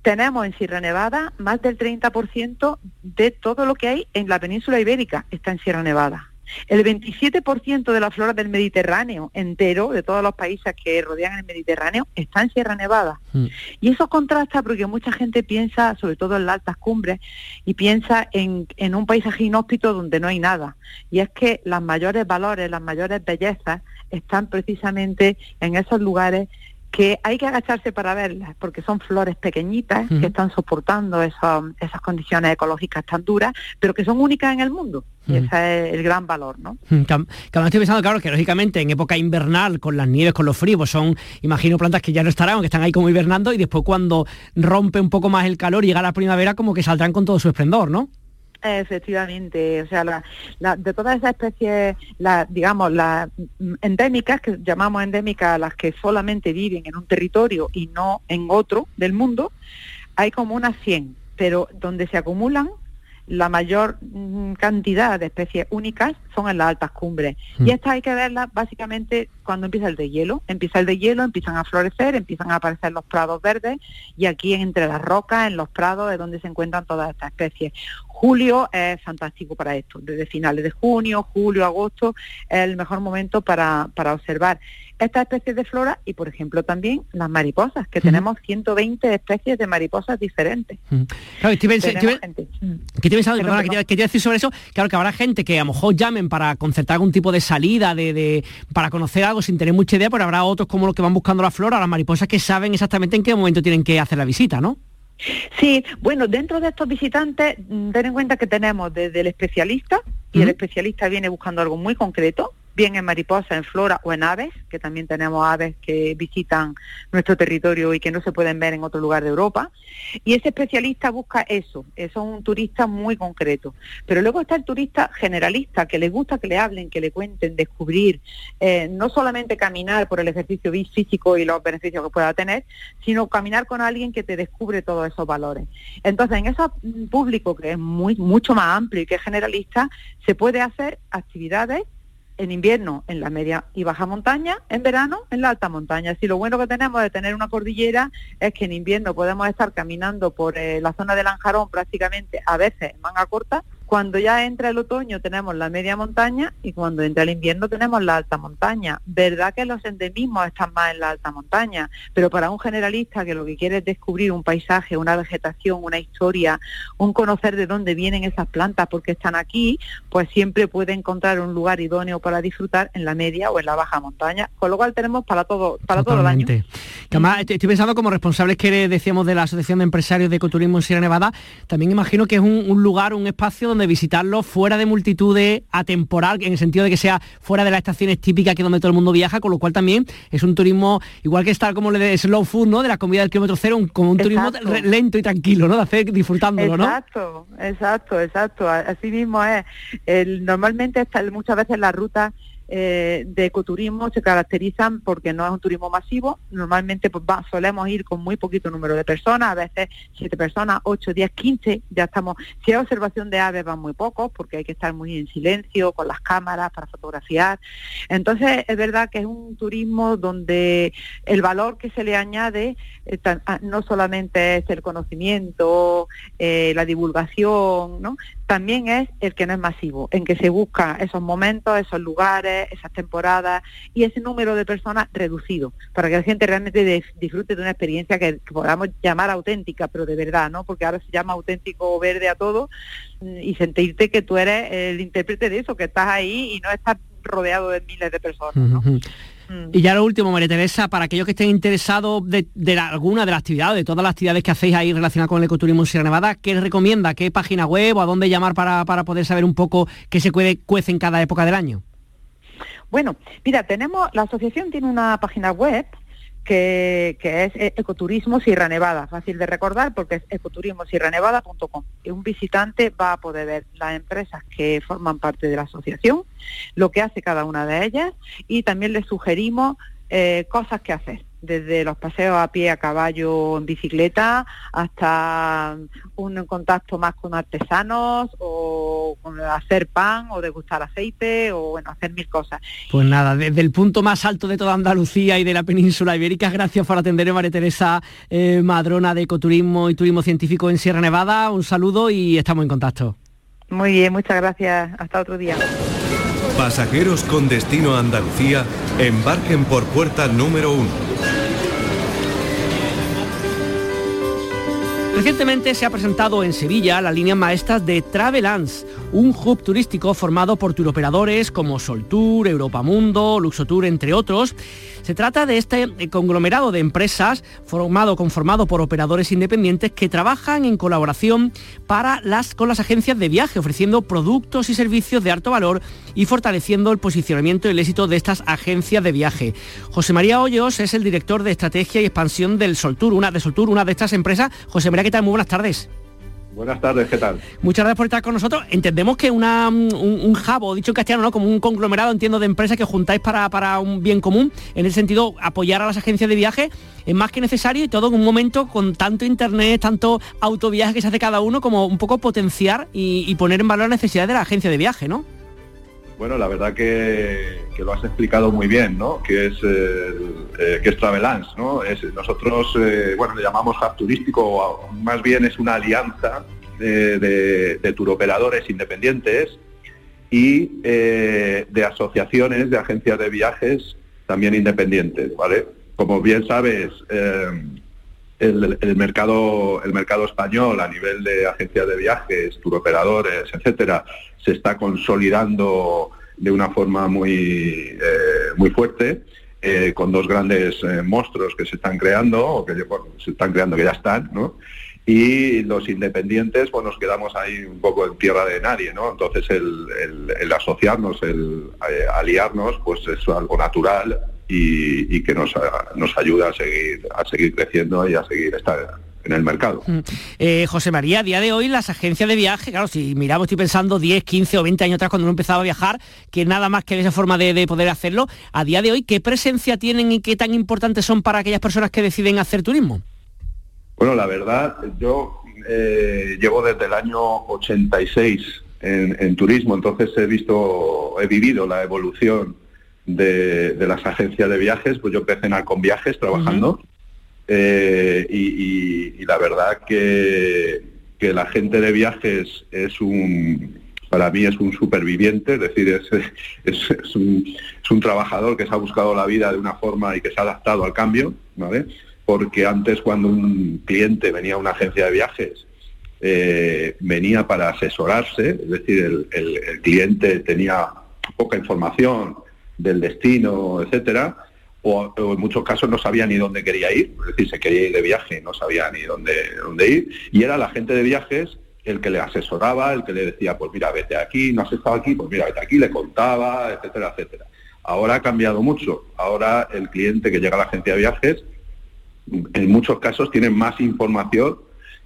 Tenemos en Sierra Nevada más del 30% de todo lo que hay en la península ibérica está en Sierra Nevada. El 27% de la flora del Mediterráneo entero, de todos los países que rodean el Mediterráneo, está en Sierra Nevada. Mm. Y eso contrasta porque mucha gente piensa, sobre todo en las altas cumbres, y piensa en, en un paisaje inhóspito donde no hay nada. Y es que los mayores valores, las mayores bellezas están precisamente en esos lugares que hay que agacharse para verlas, porque son flores pequeñitas que están soportando esas condiciones ecológicas tan duras, pero que son únicas en el mundo. Y ese es el gran valor, ¿no? Claro, estoy pensando, claro, que lógicamente en época invernal, con las nieves, con los fríos, pues son, imagino, plantas que ya no estarán, que están ahí como hibernando, y después cuando rompe un poco más el calor y llega la primavera, como que saldrán con todo su esplendor, ¿no? Efectivamente, o sea, de todas esas especies, digamos, las endémicas, que llamamos endémicas las que solamente viven en un territorio y no en otro del mundo, hay como unas 100, pero donde se acumulan la mayor mm, cantidad de especies únicas son en las altas cumbres. Mm. Y estas hay que verlas básicamente cuando empieza el de hielo. Empieza el de hielo, empiezan a florecer, empiezan a aparecer los prados verdes y aquí entre las rocas, en los prados, es donde se encuentran todas estas especies. Julio es fantástico para esto, desde finales de junio, julio, agosto, es el mejor momento para, para observar estas especies de flora y, por ejemplo, también las mariposas, que tenemos 120 especies de mariposas diferentes. Claro, estoy, pensando, que te que decir sobre eso, claro que habrá gente que a lo mejor llamen para concertar algún tipo de salida, de, para conocer algo sin tener mucha idea, pero habrá otros como los que van buscando la flora, las mariposas que saben exactamente en qué momento tienen que hacer la visita, ¿no? Sí, bueno, dentro de estos visitantes, mm, ten en cuenta que tenemos desde el especialista, y el especialista viene buscando algo muy concreto, bien en mariposa, en flora o en aves, que también tenemos aves que visitan nuestro territorio y que no se pueden ver en otro lugar de Europa. Y ese especialista busca eso, eso es un turista muy concreto. Pero luego está el turista generalista, que le gusta que le hablen, que le cuenten, descubrir, eh, no solamente caminar por el ejercicio físico y los beneficios que pueda tener, sino caminar con alguien que te descubre todos esos valores. Entonces, en ese público que es muy mucho más amplio y que es generalista, se puede hacer actividades en invierno en la media y baja montaña, en verano en la alta montaña. Si lo bueno que tenemos de tener una cordillera es que en invierno podemos estar caminando por eh, la zona de Lanjarón prácticamente a veces en manga corta cuando ya entra el otoño tenemos la media montaña y cuando entra el invierno tenemos la alta montaña. Verdad que los endemismos están más en la alta montaña, pero para un generalista que lo que quiere es descubrir un paisaje, una vegetación, una historia, un conocer de dónde vienen esas plantas, porque están aquí, pues siempre puede encontrar un lugar idóneo para disfrutar en la media o en la baja montaña, con lo cual tenemos para todo, para todo el año. Estoy pensando como responsables que decíamos de la Asociación de Empresarios de Ecoturismo en Sierra Nevada, también imagino que es un, un lugar, un espacio de visitarlo fuera de multitudes, atemporal, en el sentido de que sea fuera de las estaciones típicas que donde todo el mundo viaja, con lo cual también es un turismo, igual que estar como le de slow food, ¿no? De la comida del kilómetro cero, como un turismo lento y tranquilo, ¿no? De hacer disfrutándolo, ¿no? Exacto, exacto, exacto. Así mismo es. normalmente está, muchas veces la ruta eh, de ecoturismo se caracterizan porque no es un turismo masivo. Normalmente pues, solemos ir con muy poquito número de personas, a veces siete personas, ocho, diez, quince, ya estamos. Si hay observación de aves van muy pocos porque hay que estar muy en silencio con las cámaras para fotografiar. Entonces es verdad que es un turismo donde el valor que se le añade eh, ah, no solamente es el conocimiento, eh, la divulgación, ¿no? También es el que no es masivo, en que se busca esos momentos, esos lugares, esas temporadas y ese número de personas reducido, para que la gente realmente disfrute de una experiencia que, podamos llamar auténtica, pero de verdad, ¿no? Porque ahora se llama auténtico verde a todo y sentirte que tú eres el intérprete de eso, que estás ahí y no estás rodeado de miles de personas. ¿no? Mm. Y ya lo último, María Teresa, para aquellos que estén interesados de, alguna de las actividades, de todas las actividades que hacéis ahí relacionadas con el ecoturismo en Sierra Nevada, ¿qué les recomienda? ¿Qué página web o a dónde llamar para, poder saber un poco qué se cuece en cada época del año? Bueno, mira, tenemos, la asociación tiene una página web que, es eh, Ecoturismo Sierra Nevada, fácil de recordar porque es ecoturismosierranevada.com. Y un visitante va a poder ver las empresas que forman parte de la asociación, lo que hace cada una de ellas y también les sugerimos eh, cosas que hacer desde los paseos a pie, a caballo, en bicicleta, hasta un contacto más con artesanos o hacer pan o degustar aceite o bueno, hacer mil cosas. Pues nada, desde el punto más alto de toda Andalucía y de la península ibérica, gracias por atender a María Teresa eh, Madrona de Ecoturismo y Turismo Científico en Sierra Nevada. Un saludo y estamos en contacto. Muy bien, muchas gracias. Hasta otro día. Pasajeros con destino a Andalucía, embarquen por puerta número uno Recientemente se ha presentado en Sevilla la línea maestras de Travelance, un hub turístico formado por turoperadores como Soltour, Europamundo, Luxotour, entre otros. Se trata de este conglomerado de empresas formado, conformado por operadores independientes que trabajan en colaboración para las, con las agencias de viaje, ofreciendo productos y servicios de alto valor y fortaleciendo el posicionamiento y el éxito de estas agencias de viaje. José María Hoyos es el director de estrategia y expansión del Soltour, una de Soltour, una de estas empresas. José María, ¿qué tal? Muy buenas tardes. Buenas tardes, ¿qué tal? Muchas gracias por estar con nosotros. Entendemos que un, jabo, dicho en castellano, ¿no? como un conglomerado, entiendo, de empresas que juntáis para, para un bien común. En el sentido, apoyar a las agencias de viaje es más que necesario y todo en un momento con tanto internet, tanto autoviaje que se hace cada uno, como un poco potenciar y, y poner en valor las necesidades de la agencia de viaje, ¿no? Bueno, la verdad que, lo has explicado muy bien, ¿no? Que es, eh, que es Travelance, ¿no? nosotros, eh, bueno, le llamamos hub turístico, más bien es una alianza de, de, turoperadores independientes y eh, de asociaciones de agencias de viajes también independientes, ¿vale? Como bien sabes, el, mercado, el mercado español a nivel de agencias de viajes, turoperadores, etcétera, se está consolidando de una forma muy, eh, muy fuerte. Eh, con dos grandes eh, monstruos que se están creando, o que se están creando, que ya están, ¿no? y los independientes pues nos quedamos ahí un poco en tierra de nadie, ¿no? Entonces el, asociarnos, el eh, aliarnos, pues es algo natural y, que nos, nos ayuda a seguir, a seguir creciendo y a seguir estar en el mercado. Mm. Eh, José María, a día de hoy las agencias de viaje, claro, si miramos, estoy pensando 10, 15 o 20 años atrás cuando uno empezaba a viajar, que nada más que esa forma de, poder hacerlo, a día de hoy, ¿qué presencia tienen y qué tan importantes son para aquellas personas que deciden hacer turismo? Bueno, la verdad, yo eh, llevo desde el año 86 en, turismo, entonces he visto, he vivido la evolución de, las agencias de viajes, pues yo empecé en Viajes trabajando eh, y, la verdad que, que la gente de viajes es un, para mí es un superviviente, es decir, es, es, un, es, un, trabajador que se ha buscado la vida de una forma y que se ha adaptado al cambio, ¿vale? porque antes cuando un cliente venía a una agencia de viajes, eh, venía para asesorarse, es decir, el, cliente tenía poca información del destino, etcétera, o, en muchos casos no sabía ni dónde quería ir, es decir, se quería ir de viaje y no sabía ni dónde, dónde ir, y era la gente de viajes el que le asesoraba, el que le decía, pues mira, vete aquí, no has estado aquí, pues mira, vete aquí, le contaba, etcétera, etcétera. Ahora ha cambiado mucho. Ahora el cliente que llega a la agencia de viajes en muchos casos tienen más información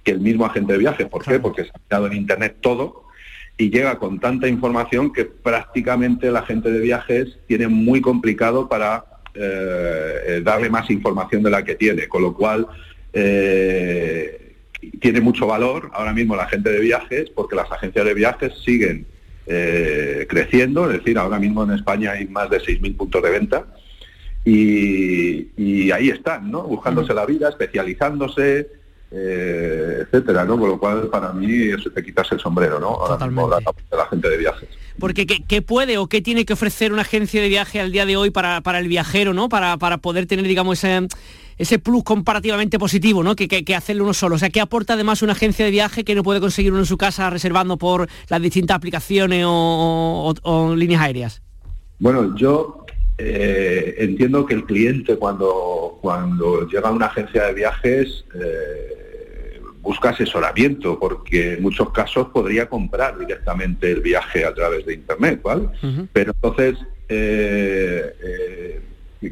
que el mismo agente de viaje. ¿Por qué? Porque se ha quedado en Internet todo y llega con tanta información que prácticamente el agente de viajes tiene muy complicado para eh, darle más información de la que tiene, con lo cual eh, tiene mucho valor ahora mismo la agente de viajes porque las agencias de viajes siguen eh, creciendo, es decir, ahora mismo en España hay más de 6.000 puntos de venta y, ahí están, ¿no? Buscándose la vida, especializándose, eh, etcétera, ¿no? Con lo cual para mí eso te quitas el sombrero, ¿no? Ahora mismo la, la, gente de viajes. Porque ¿qué, puede o qué tiene que ofrecer una agencia de viaje al día de hoy para, para el viajero, ¿no? Para, para poder tener, digamos, ese, ese plus comparativamente positivo, ¿no? Que, que, hacerlo uno solo. O sea, ¿qué aporta además una agencia de viaje que no puede conseguir uno en su casa reservando por las distintas aplicaciones o líneas aéreas? Bueno, yo eh, entiendo que el cliente cuando, cuando llega a una agencia de viajes eh, busca asesoramiento, porque en muchos casos podría comprar directamente el viaje a través de Internet, ¿vale? Pero entonces eh,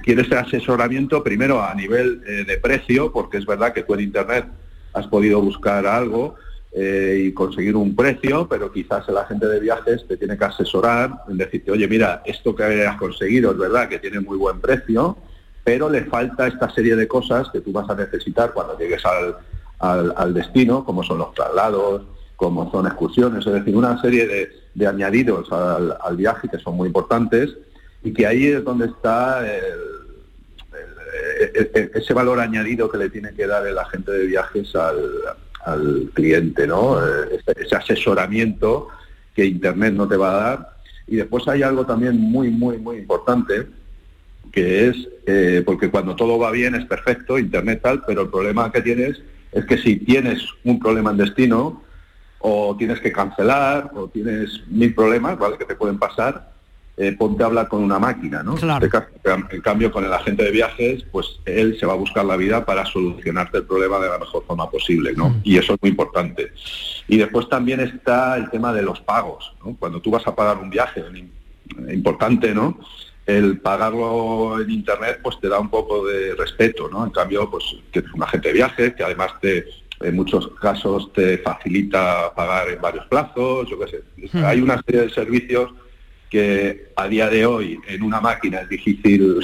quiere ese asesoramiento primero a nivel de precio, porque es verdad que tú en Internet has podido buscar algo, eh, y conseguir un precio, pero quizás el agente de viajes te tiene que asesorar en decirte, oye, mira, esto que has conseguido es verdad que tiene muy buen precio, pero le falta esta serie de cosas que tú vas a necesitar cuando llegues al, destino, como son los traslados, como son excursiones, es decir, una serie de, añadidos al, viaje que son muy importantes y que ahí es donde está ese valor añadido que le tiene que dar el agente de viajes al, al cliente, ¿no? Eh, ese, asesoramiento que Internet no te va a dar. Y después hay algo también muy, muy, muy importante, que es, eh, porque cuando todo va bien es perfecto, Internet tal, pero el problema que tienes es que si tienes un problema en destino, o tienes que cancelar, o tienes mil problemas, ¿vale? Que te pueden pasar, eh, ponte a hablar con una máquina, ¿no? En cambio, con el agente de viajes, pues él se va a buscar la vida para solucionarte el problema de la mejor forma posible, ¿no? Mm. Y eso es muy importante. Y después también está el tema de los pagos, ¿no? Cuando tú vas a pagar un viaje, importante, ¿no? El pagarlo en internet, pues te da un poco de respeto, ¿no? En cambio, pues que es un agente de viajes que además te en muchos casos te facilita pagar en varios plazos, yo qué sé. Mm. Hay una serie de servicios que a día de hoy en una máquina es difícil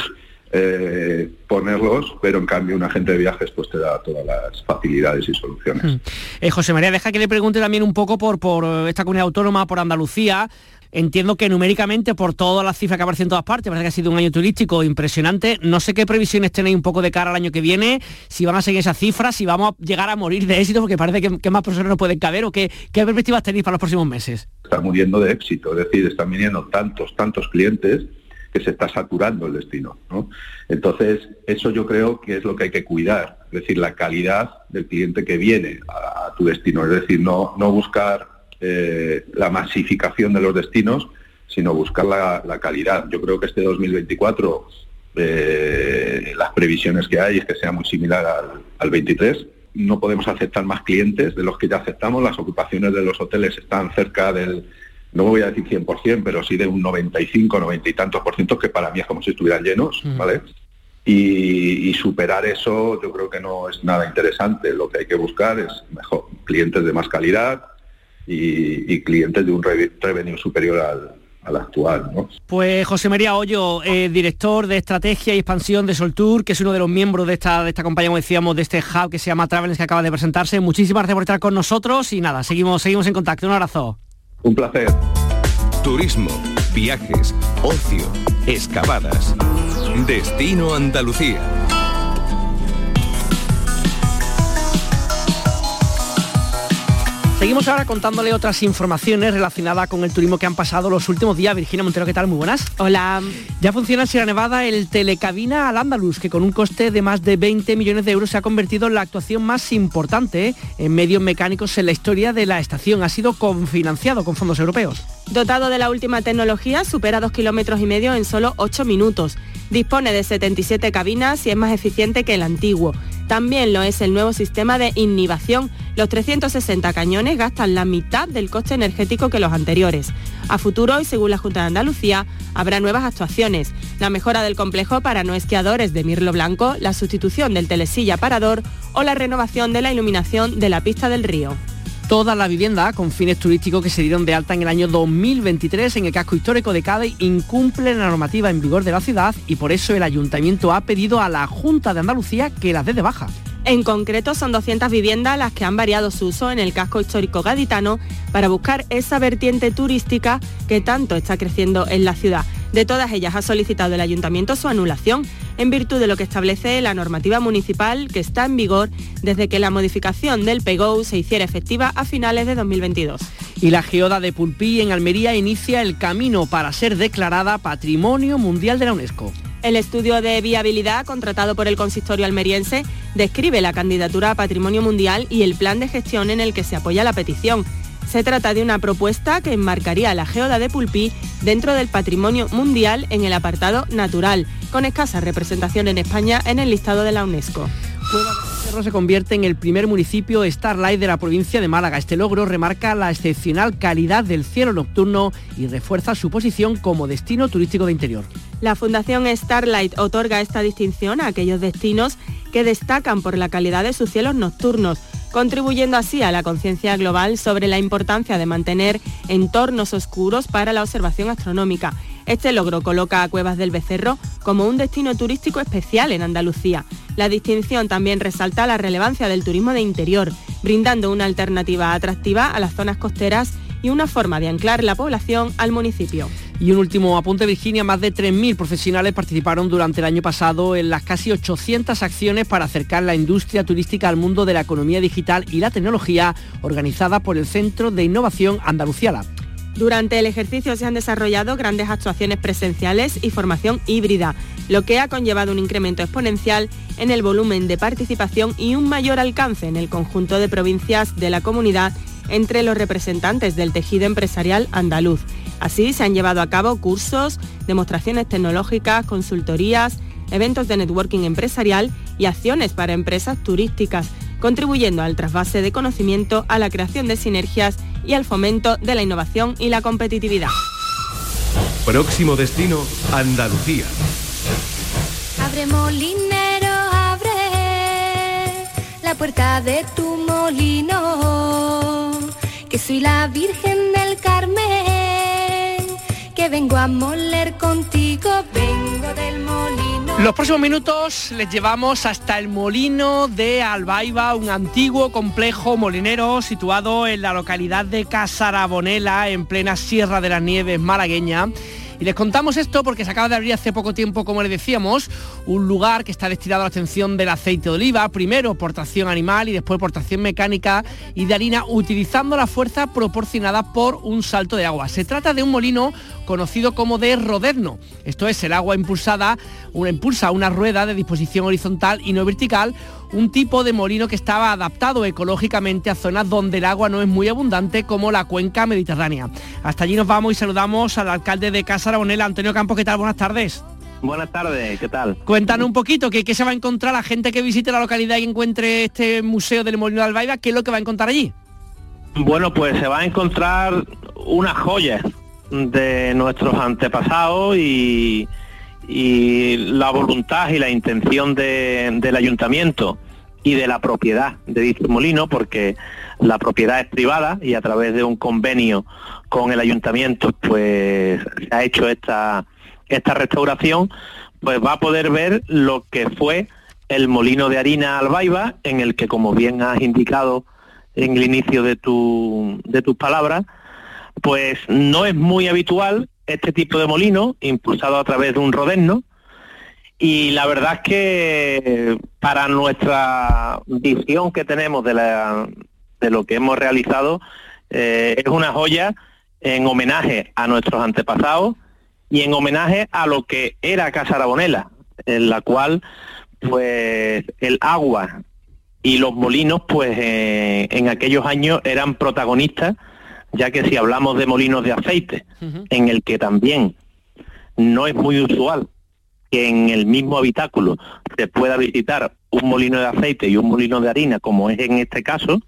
eh, ponerlos, pero en cambio un agente de viajes pues te da todas las facilidades y soluciones. Hmm. Eh, José María, deja que le pregunte también un poco por, por esta comunidad autónoma, por Andalucía. Entiendo que numéricamente, por todas las cifras que aparecen en todas partes, parece que ha sido un año turístico impresionante. No sé qué previsiones tenéis un poco de cara al año que viene, si van a seguir esas cifras, si vamos a llegar a morir de éxito, porque parece que, más personas no pueden caber, o qué, qué perspectivas tenéis para los próximos meses. Está muriendo de éxito, es decir, están viniendo tantos, tantos clientes que se está saturando el destino. Entonces, eso yo creo que es lo que hay que cuidar, es decir, la calidad del cliente que viene a, tu destino, es decir, no, no buscar eh, la masificación de los destinos, sino buscar la, calidad. Yo creo que este 2024 eh, las previsiones que hay es que sea muy similar al, 23 no podemos aceptar más clientes de los que ya aceptamos. Las ocupaciones de los hoteles están cerca del, no voy a decir 100%, pero sí de un 95, 90 y tantos por ciento, que para mí es como si estuvieran llenos, ¿vale? Y, superar eso yo creo que no es nada interesante. Lo que hay que buscar es mejor clientes de más calidad y, clientes de un revenue superior al, al actual. ¿no? Pues José María Hoyo, eh, director de estrategia y expansión de Soltour, que es uno de los miembros de esta, de esta compañía, como decíamos, de este hub que se llama Travels, que acaba de presentarse. Muchísimas gracias por estar con nosotros y nada, seguimos, seguimos en contacto. Un abrazo. Un placer. Turismo, viajes, ocio, excavadas. Destino Andalucía. Seguimos ahora contándole otras informaciones relacionadas con el turismo que han pasado los últimos días. Virginia Montero, ¿qué tal? Muy buenas. Hola. Ya funciona en Sierra Nevada el telecabina al Andalus, que con un coste de más de 20 millones de euros se ha convertido en la actuación más importante en medios mecánicos en la historia de la estación. Ha sido confinanciado con fondos europeos. Dotado de la última tecnología, supera dos kilómetros y medio en solo ocho minutos. Dispone de 77 cabinas y es más eficiente que el antiguo. También lo es el nuevo sistema de inhibición. Los 360 cañones gastan la mitad del coste energético que los anteriores. A futuro, y según la Junta de Andalucía, habrá nuevas actuaciones. La mejora del complejo para no esquiadores de Mirlo Blanco, la sustitución del telesilla parador o la renovación de la iluminación de la pista del río toda la vivienda con fines turísticos que se dieron de alta en el año 2023 en el casco histórico de Cádiz incumplen la normativa en vigor de la ciudad y por eso el ayuntamiento ha pedido a la Junta de Andalucía que las dé de baja. En concreto son 200 viviendas las que han variado su uso en el casco histórico gaditano para buscar esa vertiente turística que tanto está creciendo en la ciudad. De todas ellas ha solicitado el ayuntamiento su anulación en virtud de lo que establece la normativa municipal que está en vigor desde que la modificación del PEGO se hiciera efectiva a finales de 2022. Y la geoda de Pulpí en Almería inicia el camino para ser declarada Patrimonio Mundial de la UNESCO. El estudio de viabilidad contratado por el consistorio almeriense describe la candidatura a Patrimonio Mundial y el plan de gestión en el que se apoya la petición. Se trata de una propuesta que enmarcaría la geoda de Pulpí dentro del patrimonio mundial en el apartado natural, con escasa representación en España en el listado de la UNESCO. Cerro se convierte en el primer municipio Starlight de la provincia de Málaga. Este logro remarca la excepcional calidad del cielo nocturno y refuerza su posición como destino turístico de interior. La Fundación Starlight otorga esta distinción a aquellos destinos que destacan por la calidad de sus cielos nocturnos, contribuyendo así a la conciencia global sobre la importancia de mantener entornos oscuros para la observación astronómica. Este logro coloca a Cuevas del Becerro como un destino turístico especial en Andalucía. La distinción también resalta la relevancia del turismo de interior, brindando una alternativa atractiva a las zonas costeras y una forma de anclar la población al municipio. Y un último apunte, Virginia, más de 3.000 profesionales participaron durante el año pasado en las casi 800 acciones para acercar la industria turística al mundo de la economía digital y la tecnología organizada por el Centro de Innovación Andalucía Durante el ejercicio se han desarrollado grandes actuaciones presenciales y formación híbrida, lo que ha conllevado un incremento exponencial en el volumen de participación y un mayor alcance en el conjunto de provincias de la comunidad entre los representantes del tejido empresarial andaluz. Así se han llevado a cabo cursos, demostraciones tecnológicas, consultorías, eventos de networking empresarial y acciones para empresas turísticas, contribuyendo al trasvase de conocimiento, a la creación de sinergias y al fomento de la innovación y la competitividad. Próximo destino, Andalucía. Abre molinero, abre la puerta de tu molino, que soy la Virgen del Carmen, vengo a moler contigo, vengo del molino. Los próximos minutos les llevamos hasta el molino de Albaiba, un antiguo complejo molinero situado en la localidad de Casarabonela, en plena Sierra de las Nieves malagueña y les contamos esto porque se acaba de abrir hace poco tiempo, como les decíamos, un lugar que está destinado a la obtención del aceite de oliva, primero por tracción animal y después por tracción mecánica y de harina, utilizando la fuerza proporcionada por un salto de agua. Se trata de un molino conocido como de rodezno. Esto es el agua impulsada, una impulsa una rueda de disposición horizontal y no vertical, un tipo de molino que estaba adaptado ecológicamente a zonas donde el agua no es muy abundante como la cuenca mediterránea. Hasta allí nos vamos y saludamos al alcalde de Casa Antonio Campos, ¿qué tal? Buenas tardes. Buenas tardes, ¿qué tal? Cuéntanos un poquito, ¿qué, qué se va a encontrar la gente que visite la localidad y encuentre este museo del Molino de Albaiba? ¿Qué es lo que va a encontrar allí? Bueno, pues se va a encontrar unas joyas de nuestros antepasados y, y la voluntad y la intención de- del ayuntamiento y de la propiedad de dicho molino, porque la propiedad es privada y a través de un convenio con el ayuntamiento, pues se ha hecho esta, esta restauración, pues va a poder ver lo que fue el molino de harina Albaiba, en el que, como bien has indicado en el inicio de, tu, de tus palabras, pues no es muy habitual este tipo de molino, impulsado a través de un rodeno, y la verdad es que para nuestra visión que tenemos de, la- de lo que hemos realizado, eh, es una joya en homenaje a nuestros antepasados y en homenaje a lo que era Casa Arabonela, en la cual pues el agua y los molinos pues eh, en aquellos años eran protagonistas, ya que si hablamos de molinos de aceite, en el que también no es muy usual que en el mismo habitáculo se pueda visitar un molino de aceite y un molino de harina, como es en este caso,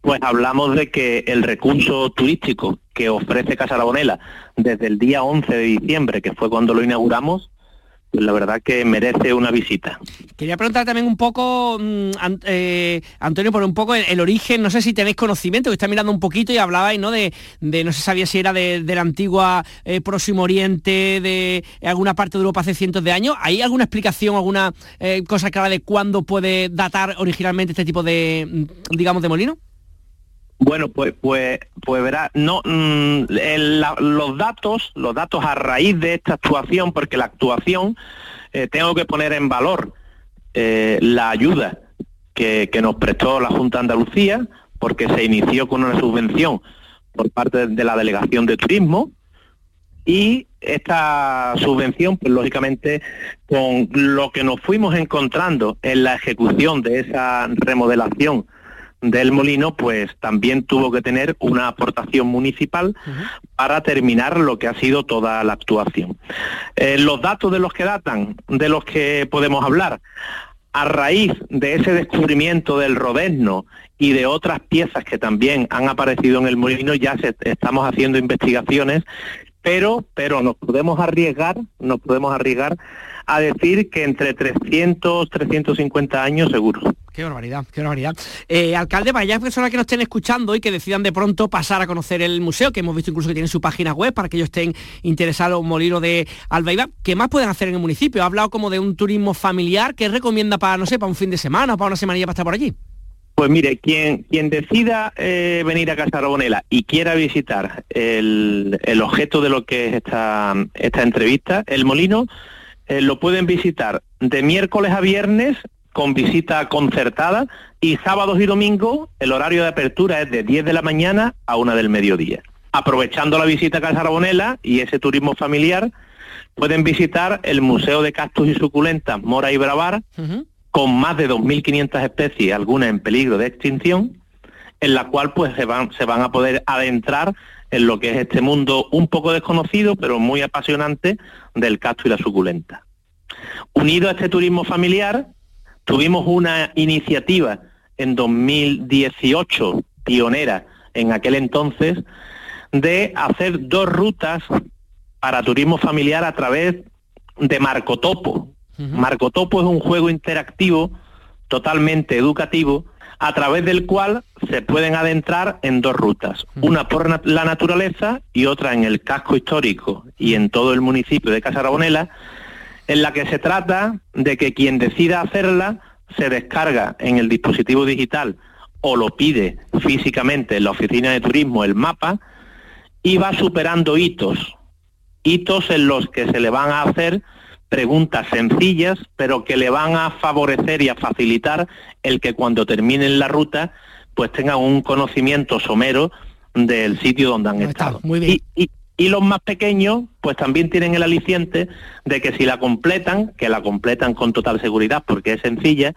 pues hablamos de que el recurso turístico que ofrece Casa Arabonela desde el día 11 de diciembre, que fue cuando lo inauguramos, la verdad que merece una visita. Quería preguntar también un poco, mm, eh, Antonio, por un poco el, origen, no sé si tenéis conocimiento, que está mirando un poquito y hablabais, ¿no? De, de no se sabía si era de, de la antigua eh, Próximo Oriente, de alguna parte de Europa hace cientos de años. ¿Hay alguna explicación, alguna eh, cosa clara de cuándo puede datar originalmente este tipo de, mm, digamos, de molino? Bueno, pues, pues, pues verá, no, mm, los datos, los datos a raíz de esta actuación, porque la actuación eh, tengo que poner en valor eh, la ayuda que, que nos prestó la Junta de Andalucía, porque se inició con una subvención por parte de la Delegación de Turismo, y esta subvención, pues lógicamente, con lo que nos fuimos encontrando en la ejecución de esa remodelación del molino, pues también tuvo que tener una aportación municipal para terminar lo que ha sido toda la actuación. Eh, los datos de los que datan, de los que podemos hablar, a raíz de ese descubrimiento del rodezno y de otras piezas que también han aparecido en el molino, ya se- estamos haciendo investigaciones, pero, pero nos podemos arriesgar, nos podemos arriesgar a decir que entre 300, 350 años seguro. Qué barbaridad, qué barbaridad. Eh, alcalde, para aquellas personas que nos estén escuchando y que decidan de pronto pasar a conocer el museo, que hemos visto incluso que tiene su página web para que ellos estén interesados en un molino de Albaiba, ¿qué más pueden hacer en el municipio? Ha hablado como de un turismo familiar, ¿qué recomienda para, no sé, para un fin de semana o para una semanilla para estar por allí? Pues mire, quien, quien decida eh, venir a Casa Arbonela y quiera visitar el, el objeto de lo que es esta, esta entrevista, el molino, eh, lo pueden visitar de miércoles a viernes con visita concertada y sábados y domingos el horario de apertura es de 10 de la mañana a 1 del mediodía. Aprovechando la visita a Casa Arbonela y ese turismo familiar, pueden visitar el Museo de Cactus y Suculentas Mora y Bravar, con más de 2.500 especies, algunas en peligro de extinción, en la cual pues se van, se van a poder adentrar en lo que es este mundo un poco desconocido, pero muy apasionante del cactus y la suculenta. Unido a este turismo familiar, tuvimos una iniciativa en 2018, pionera en aquel entonces, de hacer dos rutas para turismo familiar a través de Marcotopo. Marcotopo es un juego interactivo totalmente educativo a través del cual se pueden adentrar en dos rutas, una por la naturaleza y otra en el casco histórico y en todo el municipio de Casarabonela, en la que se trata de que quien decida hacerla se descarga en el dispositivo digital o lo pide físicamente en la oficina de turismo el mapa y va superando hitos, hitos en los que se le van a hacer preguntas sencillas, pero que le van a favorecer y a facilitar el que cuando terminen la ruta, pues tengan un conocimiento somero del sitio donde han estado. Y, y- y los más pequeños, pues también tienen el aliciente de que si la completan, que la completan con total seguridad porque es sencilla,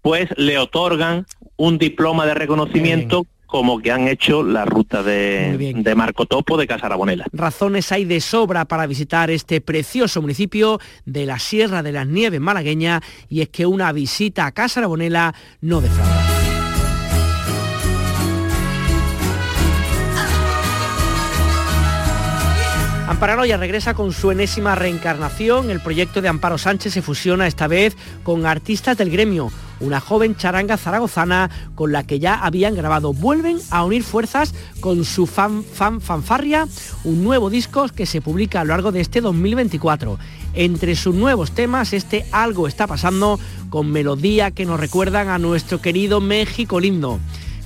pues le otorgan un diploma de reconocimiento como que han hecho la ruta de, de Marco Topo de Casa Arabonela. Razones hay de sobra para visitar este precioso municipio de la Sierra de las Nieves malagueña y es que una visita a Casa Arabonela no defrauda. Amparanoia regresa con su enésima reencarnación. El proyecto de Amparo Sánchez se fusiona esta vez con artistas del gremio, una joven charanga zaragozana con la que ya habían grabado. Vuelven a unir fuerzas con su fan, fan fanfarria, un nuevo disco que se publica a lo largo de este 2024. Entre sus nuevos temas, este Algo está pasando con melodía que nos recuerdan a nuestro querido México lindo.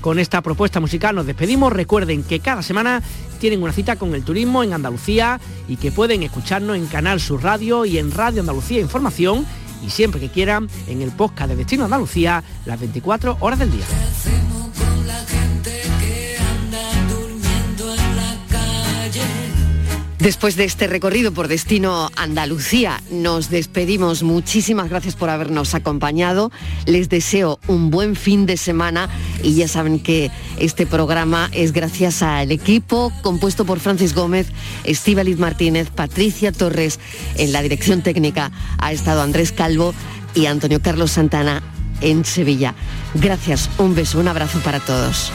Con esta propuesta musical nos despedimos. Recuerden que cada semana tienen una cita con el turismo en Andalucía y que pueden escucharnos en Canal Sur Radio y en Radio Andalucía Información y siempre que quieran en el podcast de Destino Andalucía las 24 horas del día. Después de este recorrido por destino Andalucía, nos despedimos. Muchísimas gracias por habernos acompañado. Les deseo un buen fin de semana y ya saben que este programa es gracias al equipo compuesto por Francis Gómez, Estíbaliz Martínez, Patricia Torres. En la dirección técnica ha estado Andrés Calvo y Antonio Carlos Santana en Sevilla. Gracias, un beso, un abrazo para todos.